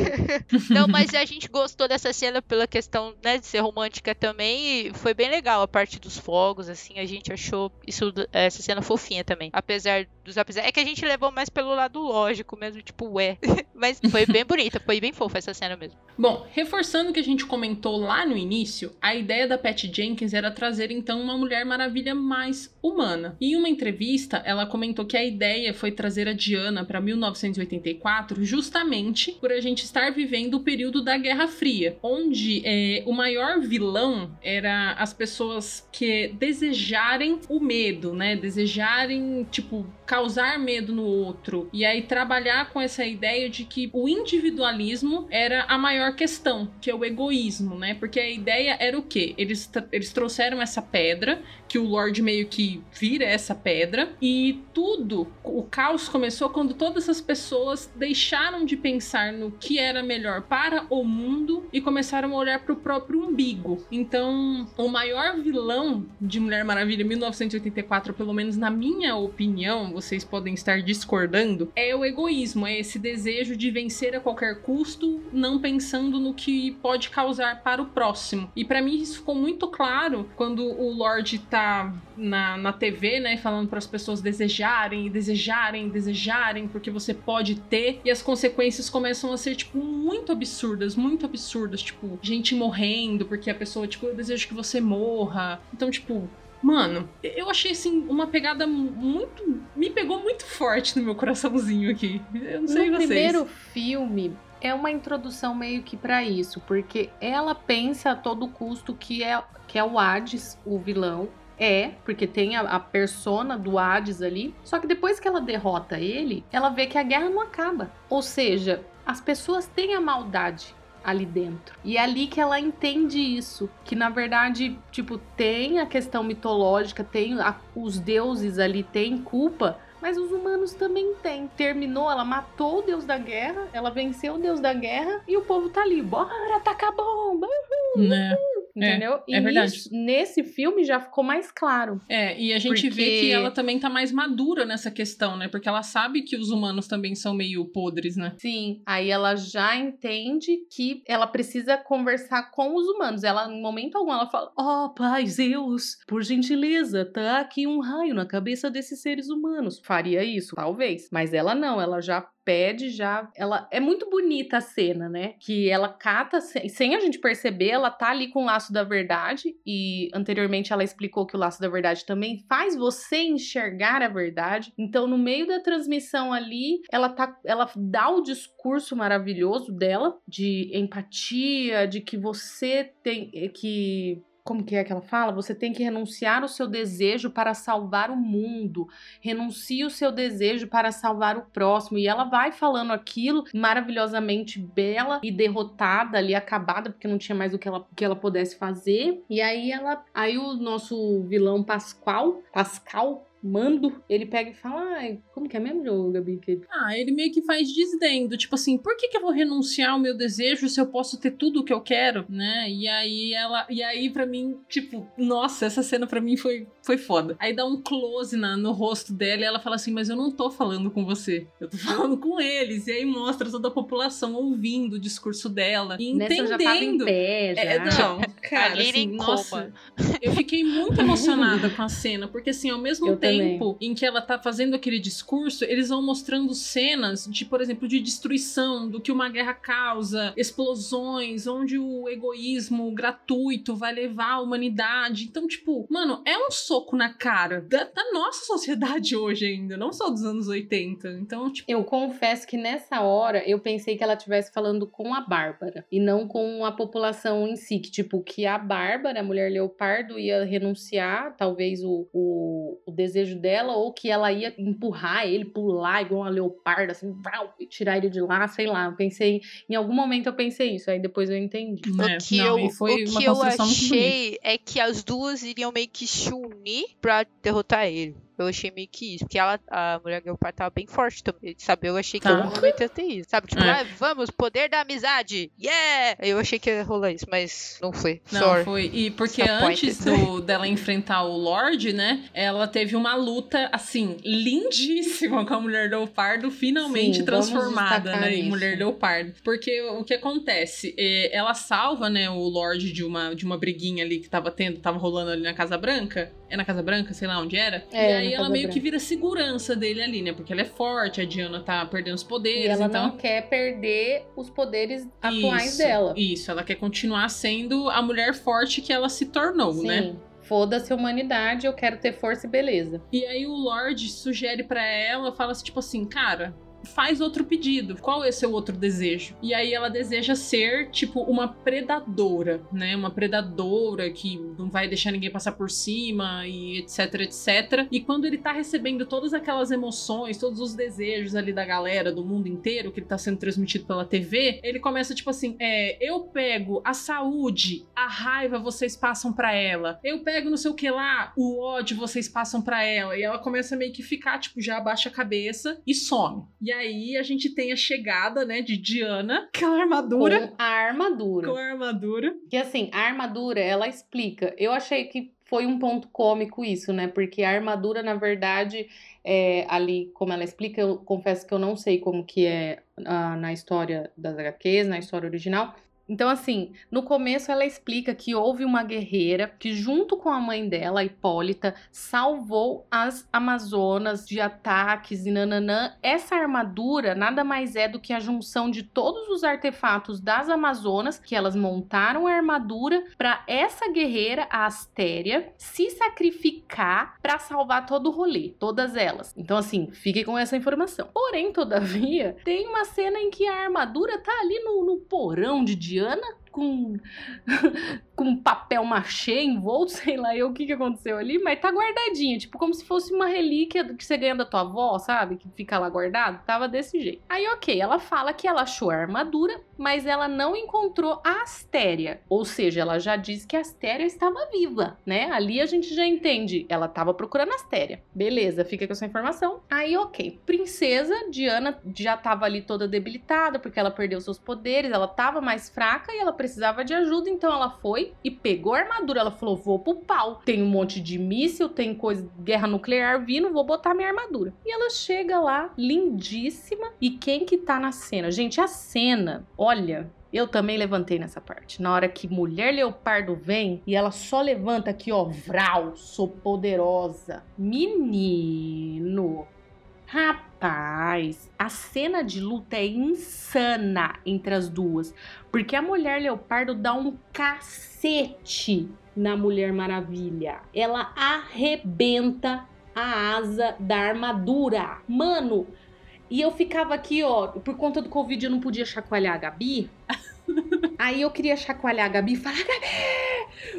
Não, mas a gente gostou dessa cena pela questão, né, de ser romântica também. E foi bem legal a parte dos fogos, assim. A gente achou isso, essa cena fofinha também. Apesar dos apesar. É que a gente levou mais pelo lado lógico mesmo, tipo, ué. Mas foi bem bonita, foi bem fofa essa cena mesmo. Bom, reforçando o que a gente comentou lá no início, a ideia da Pat Jenkins era trazer então uma Mulher Maravilha mais humana. Em uma entrevista, ela comentou que a ideia foi trazer a Diana para 1984 justamente por a gente estar vivendo o período da Guerra Fria, onde é, o maior vilão era as pessoas que desejarem o medo, né? Desejarem, tipo, causar medo no outro. E aí trabalhar com essa ideia de que o individualismo era a maior questão, que é o egoísmo, né? Porque a ideia era o quê? Eles, eles trouxeram essa pedra, que o Lorde meio que vira essa pedra, e tudo, o caos começou quando todas as pessoas deixaram de pensar no que era melhor para o mundo e começaram a olhar para o próprio umbigo. Então, o maior vilão de Mulher Maravilha 1984, pelo menos na minha opinião, vocês podem estar discordando, é o egoísmo, é esse desejo de vencer a qualquer custo, não pensando no que pode causar para o próximo. E para mim isso ficou muito claro quando o Lorde tá na, na TV, né, falando para as pessoas desejarem, desejarem, desejarem, porque você pode ter, e as consequências começam a ser, tipo, muito absurdas, muito absurdas, tipo, gente morrendo, porque a pessoa, tipo, eu desejo que você morra. Então, tipo, Mano, eu achei assim uma pegada muito. Me pegou muito forte no meu coraçãozinho aqui. Eu não sei no vocês. primeiro filme é uma introdução meio que pra isso, porque ela pensa a todo custo que é que é o Hades, o vilão. É, porque tem a, a persona do Hades ali. Só que depois que ela derrota ele, ela vê que a guerra não acaba. Ou seja, as pessoas têm a maldade ali dentro. E é ali que ela entende isso, que na verdade, tipo, tem a questão mitológica, tem a- os deuses ali têm culpa, mas os humanos também têm. Terminou, ela matou o deus da guerra, ela venceu o deus da guerra e o povo tá ali, bora tacar bomba, Né? Entendeu? é e verdade. nisso- nesse filme já ficou mais claro. É, e a gente vê Porque- que ela também tá mais madura nessa questão, né? Porque ela sabe que os humanos também são meio podres, né? Sim, aí ela já entende que ela precisa conversar com os humanos. Ela, em momento algum, ela fala: Ó, pai Zeus, por gentileza, tá aqui um raio na cabeça desses seres humanos. Faria isso? Talvez. Mas ela não, ela já pede, já. Ela é muito bonita a cena, né? Que ela cata, se- sem a gente perceber, ela tá ali com o laço da verdade. E anteriormente ela explicou que o laço da verdade também faz você enxergar a verdade. Então, no meio da transmissão ali, ela tá, ela dá o discurso maravilhoso dela de empatia, de que você tem que como que é que ela fala? Você tem que renunciar o seu desejo para salvar o mundo. Renuncie o seu desejo para salvar o próximo. E ela vai falando aquilo maravilhosamente bela e derrotada ali, acabada, porque não tinha mais o que ela, que ela pudesse fazer. E aí ela. Aí o nosso vilão Pascal, Pascal, Mando, ele pega e fala: Ai, como que é mesmo, Gabi? Que Ah, ele meio que faz desdendo, tipo assim, por que, que eu vou renunciar ao meu desejo se eu posso ter tudo o que eu quero, né? E aí ela, e aí para mim, tipo, nossa, essa cena pra mim foi foi foda. Aí dá um close na, no rosto dela e ela fala assim, mas eu não tô falando com você, eu tô falando com eles. E aí mostra toda a população ouvindo o discurso dela e nessa eu já tava em entendendo. pé, já. É, não, cara, assim, nossa, eu fiquei muito emocionada com a cena, porque assim, ao mesmo Eu também. Tempo em que ela tá fazendo aquele discurso, eles vão mostrando cenas de, por exemplo, de destruição, do que uma guerra causa, explosões, onde o egoísmo gratuito vai levar a humanidade. Então, tipo, mano, é um soco na cara da, da nossa sociedade hoje ainda, não só dos anos 80. Então, tipo, Eu confesso que nessa hora eu pensei que ela estivesse falando com a Bárbara e não com a população em si. Que, tipo, que a Bárbara, a mulher leopardo, ia renunciar, talvez, o, o, o desejo dela, ou que ela ia empurrar ele, pular igual uma leoparda, assim, e tirar ele de lá, sei lá. Eu pensei, em algum momento eu pensei isso, aí depois eu entendi. né? O que, não, eu, foi o uma que eu achei é que as duas iriam meio que se unir pra derrotar ele. Eu achei meio que isso. Porque ela, a mulher Leopard tava bem forte também. Sabe? Eu achei que Tá. em algum momento ia ter isso. Sabe? Tipo, É. ah, vamos, poder da amizade! Yeah! Eu achei que ia rolar isso, mas não foi. Não, Sorry. foi. E porque antes do, dela enfrentar o Lorde, né? Ela teve uma luta, assim, lindíssima com a Mulher Leopardo, finalmente Sim, transformada, né? Em. Mulher Leopardo. Porque o que acontece? É, ela salva, né, o Lorde de uma, de uma briguinha ali que tava tendo, tava rolando ali na Casa Branca. É na Casa Branca, sei lá onde era. É, e aí ela meio Branca. que vira segurança dele ali, né? Porque ela é forte, a Diana tá perdendo os poderes, E ela então. não quer perder os poderes atuais Isso, dela. Isso, ela quer continuar sendo a mulher forte que ela se tornou, Sim. né? Foda-se a humanidade, eu quero ter força e beleza. E aí o Lorde sugere pra ela, fala assim, tipo assim, cara, faz outro pedido. Qual é seu outro desejo? E aí ela deseja ser, tipo, uma predadora, né? Uma predadora que não vai deixar ninguém passar por cima e etc, etc. E quando ele tá recebendo todas aquelas emoções, todos os desejos ali da galera, do mundo inteiro, que ele tá sendo transmitido pela TV, ele começa, tipo assim, é, eu pego a saúde, a raiva vocês passam para ela. Eu pego não sei o que lá, o ódio vocês passam para ela. E ela começa meio que ficar, tipo, já abaixa a cabeça e some. E aí a gente tem a chegada, né, de Diana, aquela armadura. Com a armadura. Com a armadura. Que assim, a armadura, ela explica. Eu achei que foi um ponto cômico isso, né? Porque a armadura, na verdade, é, ali, como ela explica, eu confesso que eu não sei como que é ah, na história das HQs, na história original, então, assim, no começo ela explica que houve uma guerreira que, junto com a mãe dela, Hipólita, salvou as Amazonas de ataques e nananã. Essa armadura nada mais é do que a junção de todos os artefatos das Amazonas, que elas montaram a armadura para essa guerreira, a Astéria, se sacrificar para salvar todo o rolê, todas elas. Então, assim, fiquem com essa informação. Porém, todavia, tem uma cena em que a armadura tá ali no, no porão de Diana com, com papel machê envolto, sei lá eu o que, que aconteceu ali, mas tá guardadinho, tipo como se fosse uma relíquia que você ganha da tua avó, sabe? Que fica lá guardado, tava desse jeito. Aí, ok, ela fala que ela achou a armadura, mas ela não encontrou a Astéria, ou seja, ela já disse que a Astéria estava viva, né? Ali a gente já entende, ela tava procurando a Astéria. Beleza, fica com essa informação. Aí, ok, princesa Diana já tava ali toda debilitada porque ela perdeu seus poderes, ela tava mais fraca e ela precisava de ajuda, então ela foi e pegou a armadura. Ela falou: vou pro pau. Tem um monte de míssil, tem coisa, guerra nuclear vindo, vou botar minha armadura. E ela chega lá, lindíssima. E quem que tá na cena? Gente, a cena, olha, eu também levantei nessa parte. Na hora que mulher leopardo vem e ela só levanta aqui, ó, vral, sou poderosa. Menino. Rapaz, a cena de luta é insana entre as duas, porque a mulher leopardo dá um cacete na Mulher Maravilha. Ela arrebenta a asa da armadura. Mano, e eu ficava aqui, ó, por conta do Covid eu não podia chacoalhar a Gabi. Aí eu queria chacoalhar a Gabi e falar: Gabi,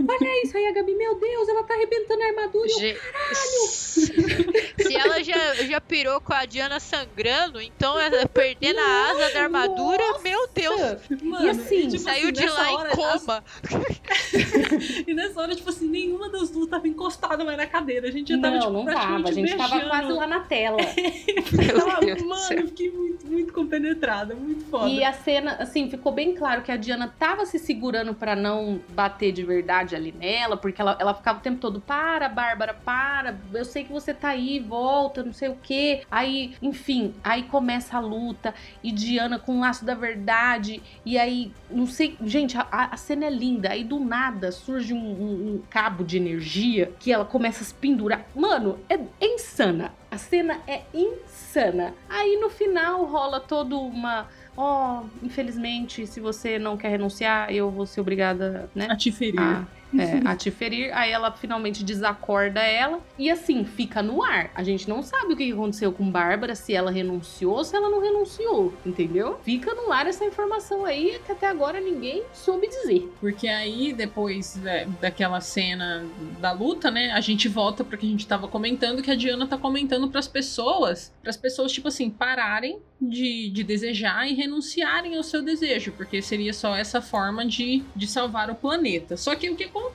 olha isso aí, a Gabi, meu Deus, ela tá arrebentando a armadura. Caralho! Se ela já, já pirou com a Diana sangrando, então ela perdendo a asa da armadura, meu Deus. Mano, E assim, tipo Saiu de nessa lá hora, em coma. E nessa hora, tipo assim, nenhuma das duas tava encostada mais na cadeira. A gente já tava, não, tipo, não tava. A gente tava beijando. quase lá na tela. Meu Tava- Deus do mano, céu. eu fiquei muito, muito compenetrada, muito foda. E a cena, assim, ficou bem claro que a Diana tava se segurando pra não bater de verdade ali nela, porque ela, ela ficava o tempo todo, para, Bárbara, para, eu sei que você tá aí, volta, não sei o quê. Aí, enfim, aí começa a luta, e Diana com o laço da verdade, e aí, não sei, gente, a, a cena é linda, aí do nada surge um, um- um cabo de energia que ela começa a se pendurar. Mano, é, é insana. A cena é insana. Aí no final rola toda uma ó, infelizmente, se você não quer renunciar, eu vou ser obrigada, né? A te ferir. A, é, a te ferir. Aí ela finalmente desacorda ela. E assim, fica no ar. A gente não sabe o que aconteceu com Bárbara, se ela renunciou ou se ela não renunciou, entendeu? Fica no ar essa informação aí que até agora ninguém soube dizer. Porque aí, depois da- daquela cena da luta, né, a gente volta pro que a gente tava comentando, que a Diana tá comentando pras pessoas, pras pessoas, tipo assim, pararem de, de desejar e renunciarem ao seu desejo, porque seria só essa forma de, de salvar o planeta. Só que o que acontece?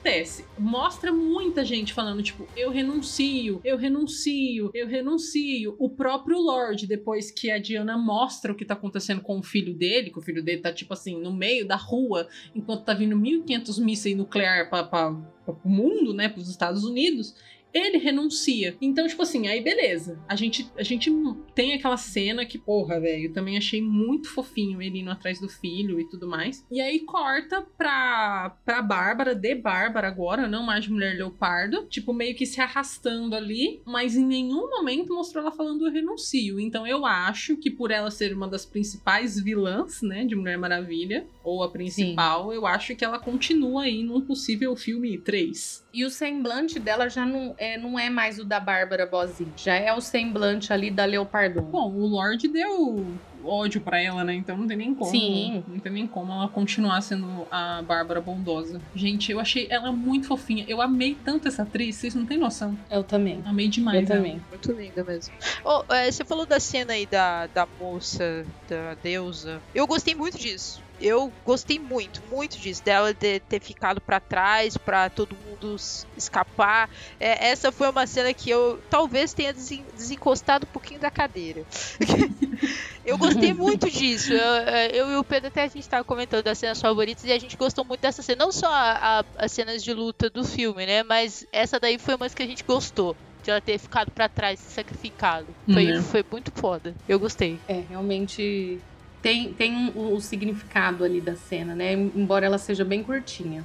Mostra muita gente falando, tipo, eu renuncio, eu renuncio, eu renuncio. O próprio Lorde, depois que a Diana mostra o que tá acontecendo com o filho dele, que o filho dele tá, tipo assim, no meio da rua, enquanto tá vindo 1.500 mísseis nuclear para o mundo, né, para os Estados Unidos, ele renuncia. Então, tipo assim, aí beleza. A gente, a gente tem aquela cena que, porra, velho, também achei muito fofinho ele indo atrás do filho e tudo mais. E aí corta pra, pra Bárbara, de Bárbara agora, não mais de Mulher Leopardo, tipo, meio que se arrastando ali, mas em nenhum momento mostrou ela falando eu renuncio. Então eu acho que por ela ser uma das principais vilãs, né, de Mulher Maravilha, ou a principal, eu acho que ela continua aí num possível filme 3. E o semblante dela já não. É, não é mais o da Bárbara Bozinho. Já é o semblante ali da Leopardon. Bom, o Lorde deu ódio pra ela, né? Então não tem nem como. Sim. Não tem nem como ela continuar sendo a Bárbara bondosa. Gente, eu achei ela muito fofinha. Eu amei tanto essa atriz, vocês não têm noção. Eu também. Amei demais. Eu ela. também. Muito linda mesmo. Oh, é, você falou da cena aí da, da moça, da deusa. Eu gostei muito disso. Eu gostei muito, muito disso. Dela de ter ficado pra trás, pra todo mundo escapar. É, essa foi uma cena que eu talvez tenha desen- desencostado um pouquinho da cadeira. eu gostei muito disso. Eu, é, eu e o Pedro até a gente tava comentando das cenas favoritas e a gente gostou muito dessa cena. Não só a- a- as cenas de luta do filme, né? Mas essa daí foi uma que a gente gostou de ela ter ficado pra trás, se sacrificado. Foi, Né. foi muito foda. Eu gostei. É, realmente tem, tem um, um significado ali da cena, né? Embora ela seja bem curtinha.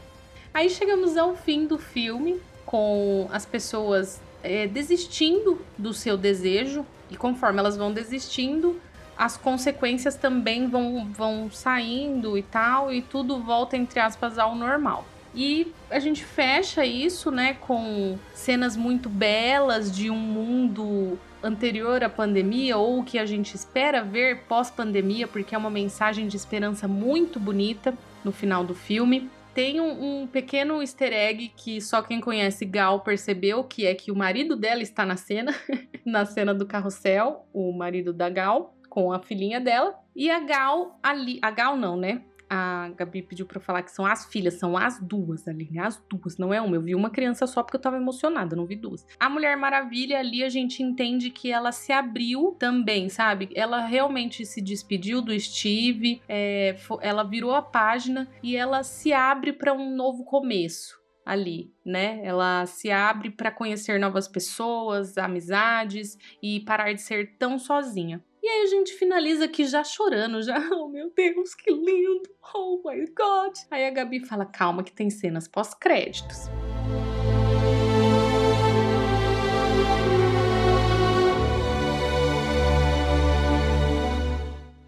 Aí chegamos ao fim do filme, com as pessoas é, desistindo do seu desejo, e conforme elas vão desistindo, as consequências também vão, vão saindo e tal, e tudo volta, entre aspas, ao normal. E a gente fecha isso, né, com cenas muito belas de um mundo anterior à pandemia ou que a gente espera ver pós-pandemia, porque é uma mensagem de esperança muito bonita no final do filme. Tem um, um pequeno easter egg que só quem conhece Gal percebeu, que é que o marido dela está na cena, na cena do carrossel, o marido da Gal, com a filhinha dela. E a Gal ali. A Gal não, né? A Gabi pediu eu falar que são as filhas, são as duas ali, as duas, não é uma. Eu vi uma criança só porque eu tava emocionada, não vi duas. A Mulher Maravilha ali a gente entende que ela se abriu também, sabe? Ela realmente se despediu do Steve, é, ela virou a página e ela se abre pra um novo começo ali, né? Ela se abre pra conhecer novas pessoas, amizades e parar de ser tão sozinha. E aí a gente finaliza aqui já chorando, já, oh meu Deus, que lindo, oh my god. Aí a Gabi fala, calma que tem cenas pós-créditos.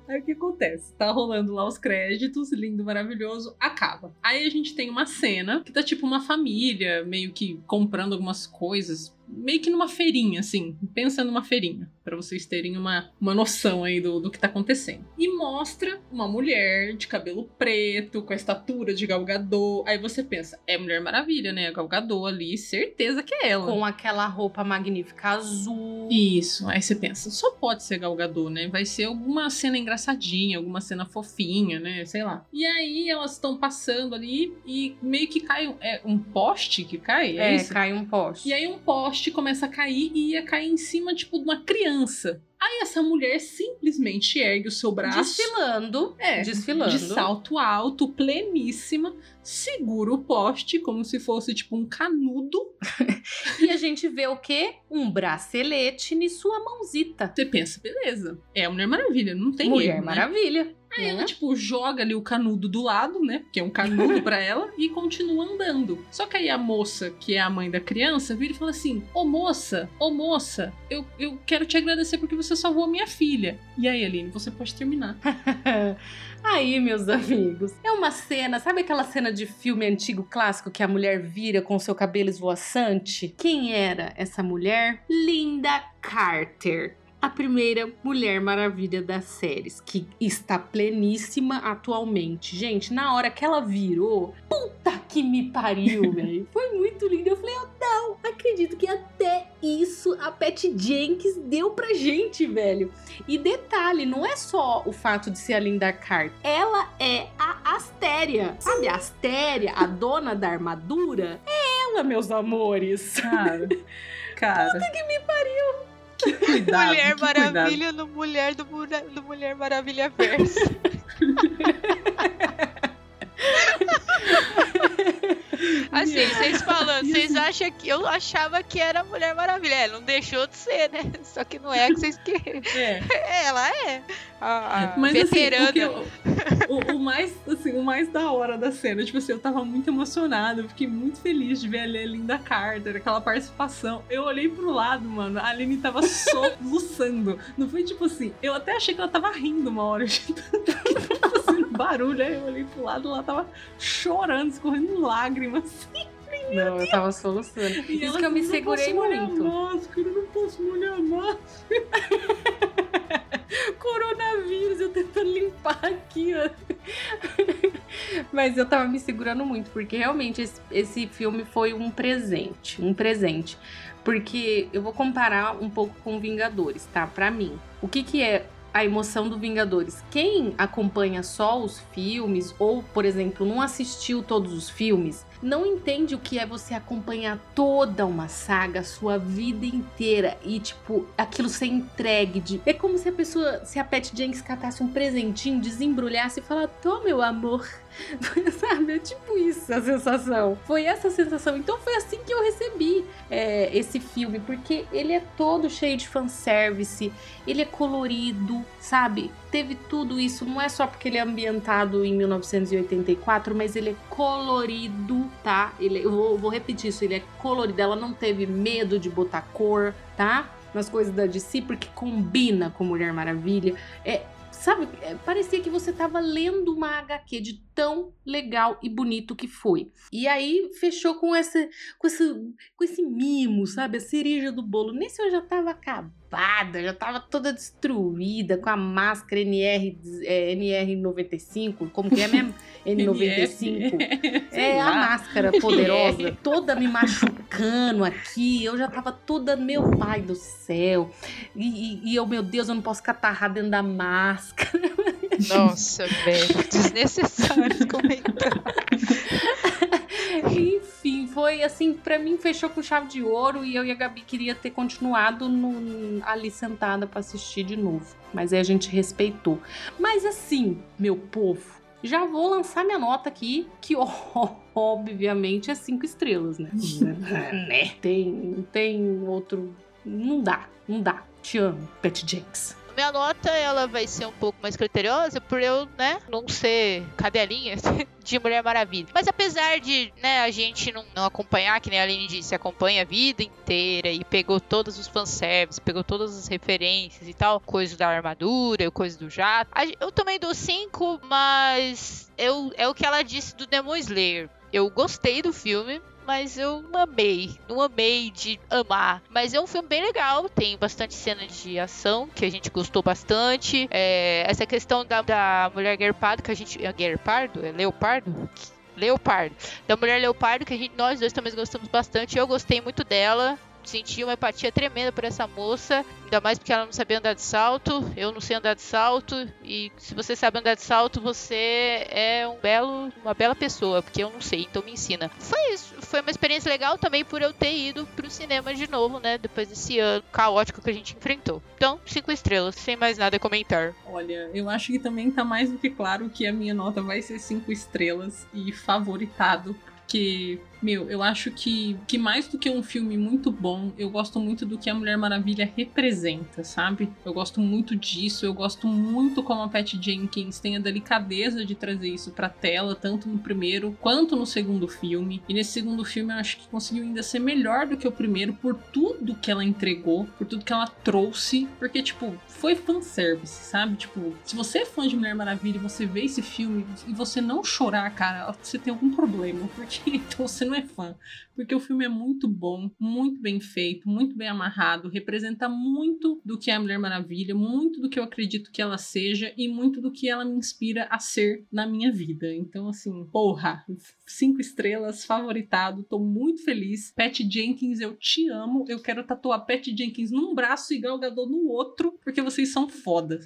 Aí o que acontece? Tá rolando lá os créditos, lindo, maravilhoso, acaba. Aí a gente tem uma cena que tá tipo uma família meio que comprando algumas coisas, meio que numa feirinha, assim. Pensa numa feirinha, pra vocês terem uma, uma noção aí do, do que tá acontecendo. E mostra uma mulher de cabelo preto, com a estatura de Gal Gadot. Aí você pensa, é Mulher Maravilha, né? A Gal Gadot ali, certeza que é ela. Com aquela roupa magnífica azul. Isso, aí você pensa, só pode ser Gal Gadot, né? Vai ser alguma cena engraçadinha, alguma cena fofinha, né? Sei lá. E aí elas estão passando ali e meio que cai um- é, um poste que cai, é, É, isso? cai um poste. E aí um poste começa a cair e ia cair em cima, tipo, de uma criança. Aí essa mulher simplesmente ergue o seu braço. Desfilando. É, desfilando. de salto alto, pleníssima, segura o poste como se fosse tipo um canudo. E a gente vê o quê? Um bracelete em sua mãozita. Você pensa, beleza, é a Mulher Maravilha, não tem Mulher erro, né? Maravilha. Aí ela, tipo, joga ali o canudo do lado, né? Que é um canudo pra ela, e continua andando. Só que aí a moça, que é a mãe da criança, vira e fala assim: Ô moça, ô moça, eu, eu quero te agradecer porque você salvou a minha filha. E aí, Aline, você pode terminar. Aí, meus amigos, é uma cena, sabe aquela cena de filme antigo clássico que a mulher vira com seu cabelo esvoaçante? Quem era essa mulher? Linda Carter. A primeira Mulher Maravilha das séries, que está pleníssima atualmente. Gente, na hora que ela virou, puta que me pariu, velho. Foi muito lindo. Eu falei, eu não acredito que até isso a Pat Jenkins deu pra gente, velho. E detalhe, não é só o fato de ser a Linda Carter. Ela é a Astéria. Sabe a Astéria, a dona da armadura? É ela, meus amores. Cara, cara. Puta que me pariu. Que cuidado. Mulher que cuidado. Maravilha no Mulher do, do Mulher Maravilha Verso. Assim, vocês falando, vocês acham que eu achava que era Mulher Maravilha. É, não deixou de ser, né? Só que não é que vocês querem. É. É, ela é. A, a Mas veterana. assim, o, que eu- o- o mais, assim, o mais da hora da cena, tipo assim, eu tava muito emocionada, eu fiquei muito feliz de ver a Linda Carter, aquela participação. Eu olhei pro lado, mano, a Aline tava soluçando. Não foi tipo assim, eu até achei que ela tava rindo uma hora de tanto barulho. Aí eu olhei pro lado, ela tava chorando, escorrendo lágrimas. Assim, Não, eu tava soluçando. E Isso que eu me segurei muito. máscara, eu não posso molhar a máscara. Coronavírus, eu tentando limpar aqui, ó. Mas eu tava me segurando muito, porque realmente esse, esse filme foi um presente. Um presente. Porque eu vou comparar um pouco com Vingadores, tá? Pra mim. O que que é a emoção do Vingadores? Quem acompanha só os filmes, ou, por exemplo, não assistiu todos os filmes, não entende o que é você acompanhar toda uma saga, sua vida inteira e, tipo, aquilo ser entregue. De... É como se a pessoa, se a Pat Jenks catasse um presentinho, desembrulhasse e falasse: Tô, meu amor. Sabe? É tipo isso a sensação. Foi essa a sensação. Então foi assim que eu recebi é, esse filme, porque ele é todo cheio de fanservice, ele é colorido, sabe? Teve tudo isso, não é só porque ele é ambientado em 1984, mas ele é colorido, tá? Ele, eu vou, vou repetir isso, ele é colorido. Ela não teve medo de botar cor, tá? Nas coisas da DC, porque combina com Mulher Maravilha. É, sabe, é, parecia que você tava lendo uma HQ de tão legal e bonito que foi. E aí fechou com esse, com esse, com esse mimo, sabe? A cereja do bolo. Nesse eu já tava acabada, já tava toda destruída, com a máscara NR, é, NR95, como que é mesmo? N95. É a máscara poderosa, toda me machucando aqui. Eu já tava toda, meu pai do céu. E, e- e eu, meu Deus, eu não posso catarrar dentro da máscara. Nossa, velho. Desnecessário esse comentário. Enfim, foi assim, pra mim fechou com chave de ouro e eu e a Gabi queria ter continuado no- ali sentada pra assistir de novo. Mas aí a gente respeitou. Mas assim, meu povo, já vou lançar minha nota aqui, que obviamente é cinco estrelas, né? né? Tem, tem outro. Não dá, não dá. Te amo, Pat Jenks. Minha nota, ela vai ser um pouco mais criteriosa por eu, né, não ser cadelinha de Mulher Maravilha. Mas apesar de, né, a gente não, não acompanhar, que nem a Aline disse, acompanha a vida inteira e pegou todos os fanservices, pegou todas as referências e tal, coisa da armadura, coisa do jato. Eu também dou 5, mas eu, é o que ela disse do Demon Slayer. Eu gostei do filme, mas eu amei. Não amei de amar. Mas é um filme bem legal. Tem bastante cena de ação que a gente gostou bastante. É, essa questão da, da mulher guerpardo, que a gente. É guerpardo? É leopardo? Leopardo. Da mulher leopardo, que gente, nós dois também gostamos bastante. Eu gostei muito dela. Senti uma empatia tremenda por essa moça. Ainda mais porque ela não sabia andar de salto. Eu não sei andar de salto. E se você sabe andar de salto, você é um belo, uma bela pessoa. Porque eu não sei, então me ensina. Foi isso. Foi uma experiência legal também por eu ter ido pro cinema de novo, né? Depois desse ano caótico que a gente enfrentou. Então, cinco estrelas, sem mais nada a comentar. Olha, eu acho que também tá mais do que claro que a minha nota vai ser cinco estrelas e favoritado. Porque, meu, eu acho que, que mais do que um filme muito bom, eu gosto muito do que a Mulher Maravilha representa, sabe? Eu gosto muito disso, eu gosto muito como a Patty Jenkins tem a delicadeza de trazer isso pra tela, tanto no primeiro quanto no segundo filme. E nesse segundo filme eu acho que conseguiu ainda ser melhor do que o primeiro por tudo que ela entregou, por tudo que ela trouxe, porque, tipo, foi fanservice, sabe? Tipo, se você é fã de Mulher Maravilha e você vê esse filme e você não chorar, cara, você tem algum problema, porque então você não é fã. Porque o filme é muito bom, muito bem feito, muito bem amarrado, representa muito do que é a Mulher Maravilha, muito do que eu acredito que ela seja e muito do que ela me inspira a ser na minha vida. Então, assim, porra, cinco estrelas, favoritado, tô muito feliz. Pat Jenkins, eu te amo. Eu quero tatuar Pat Jenkins num braço e Gal Gadot no outro, porque vocês são foda.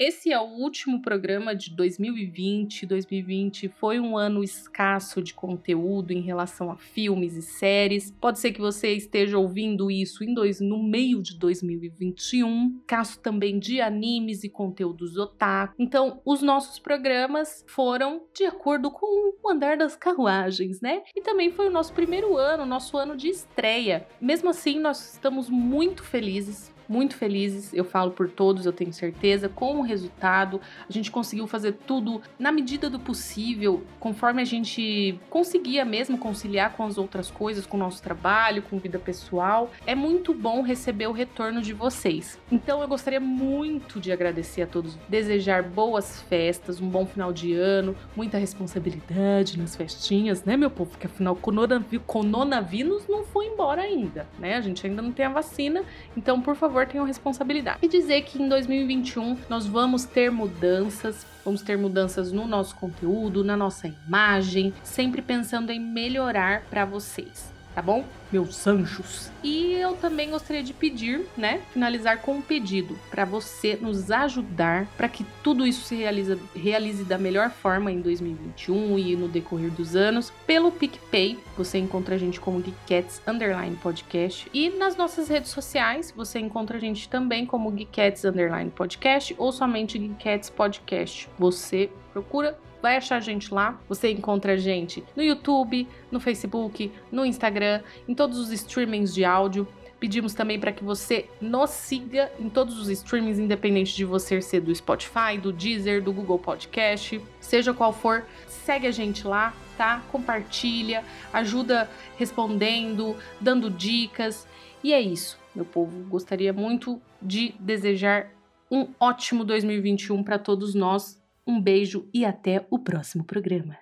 Esse é o último programa de 2020. 2020 foi um ano escasso de conteúdo em relação a filmes e séries. Pode ser que você esteja ouvindo isso em dois, no meio de 2021. Caso também de animes e conteúdos otaku. Então, os nossos programas foram de acordo com o andar das carruagens, né? E também foi o nosso primeiro ano, nosso ano de estreia. Mesmo assim, nós estamos muito felizes muito felizes, eu falo por todos, eu tenho certeza, com o resultado. A gente conseguiu fazer tudo na medida do possível, conforme a gente conseguia mesmo conciliar com as outras coisas, com o nosso trabalho, com vida pessoal. É muito bom receber o retorno de vocês. Então eu gostaria muito de agradecer a todos, desejar boas festas, um bom final de ano, muita responsabilidade nas festinhas, né, meu povo? Porque afinal, o coronavírus não foi embora ainda, né? A gente ainda não tem a vacina, então por favor tenham responsabilidade. E dizer que em 2021 nós vamos ter mudanças, vamos ter mudanças no nosso conteúdo, na nossa imagem, sempre pensando em melhorar para vocês tá bom? Meus anjos. E eu também gostaria de pedir, né, finalizar com um pedido para você nos ajudar para que tudo isso se realize, realize da melhor forma em 2021 e no decorrer dos anos pelo PicPay. Você encontra a gente como Geekcats Underline Podcast e nas nossas redes sociais você encontra a gente também como Geekcats Underline Podcast ou somente Geekcats Podcast. Você procura vai achar a gente lá. Você encontra a gente no YouTube, no Facebook, no Instagram, em todos os streamings de áudio. Pedimos também para que você nos siga em todos os streamings, independente de você ser do Spotify, do Deezer, do Google Podcast, seja qual for, segue a gente lá, tá? Compartilha, ajuda respondendo, dando dicas. E é isso, meu povo. Gostaria muito de desejar um ótimo 2021 para todos nós um beijo e até o próximo programa.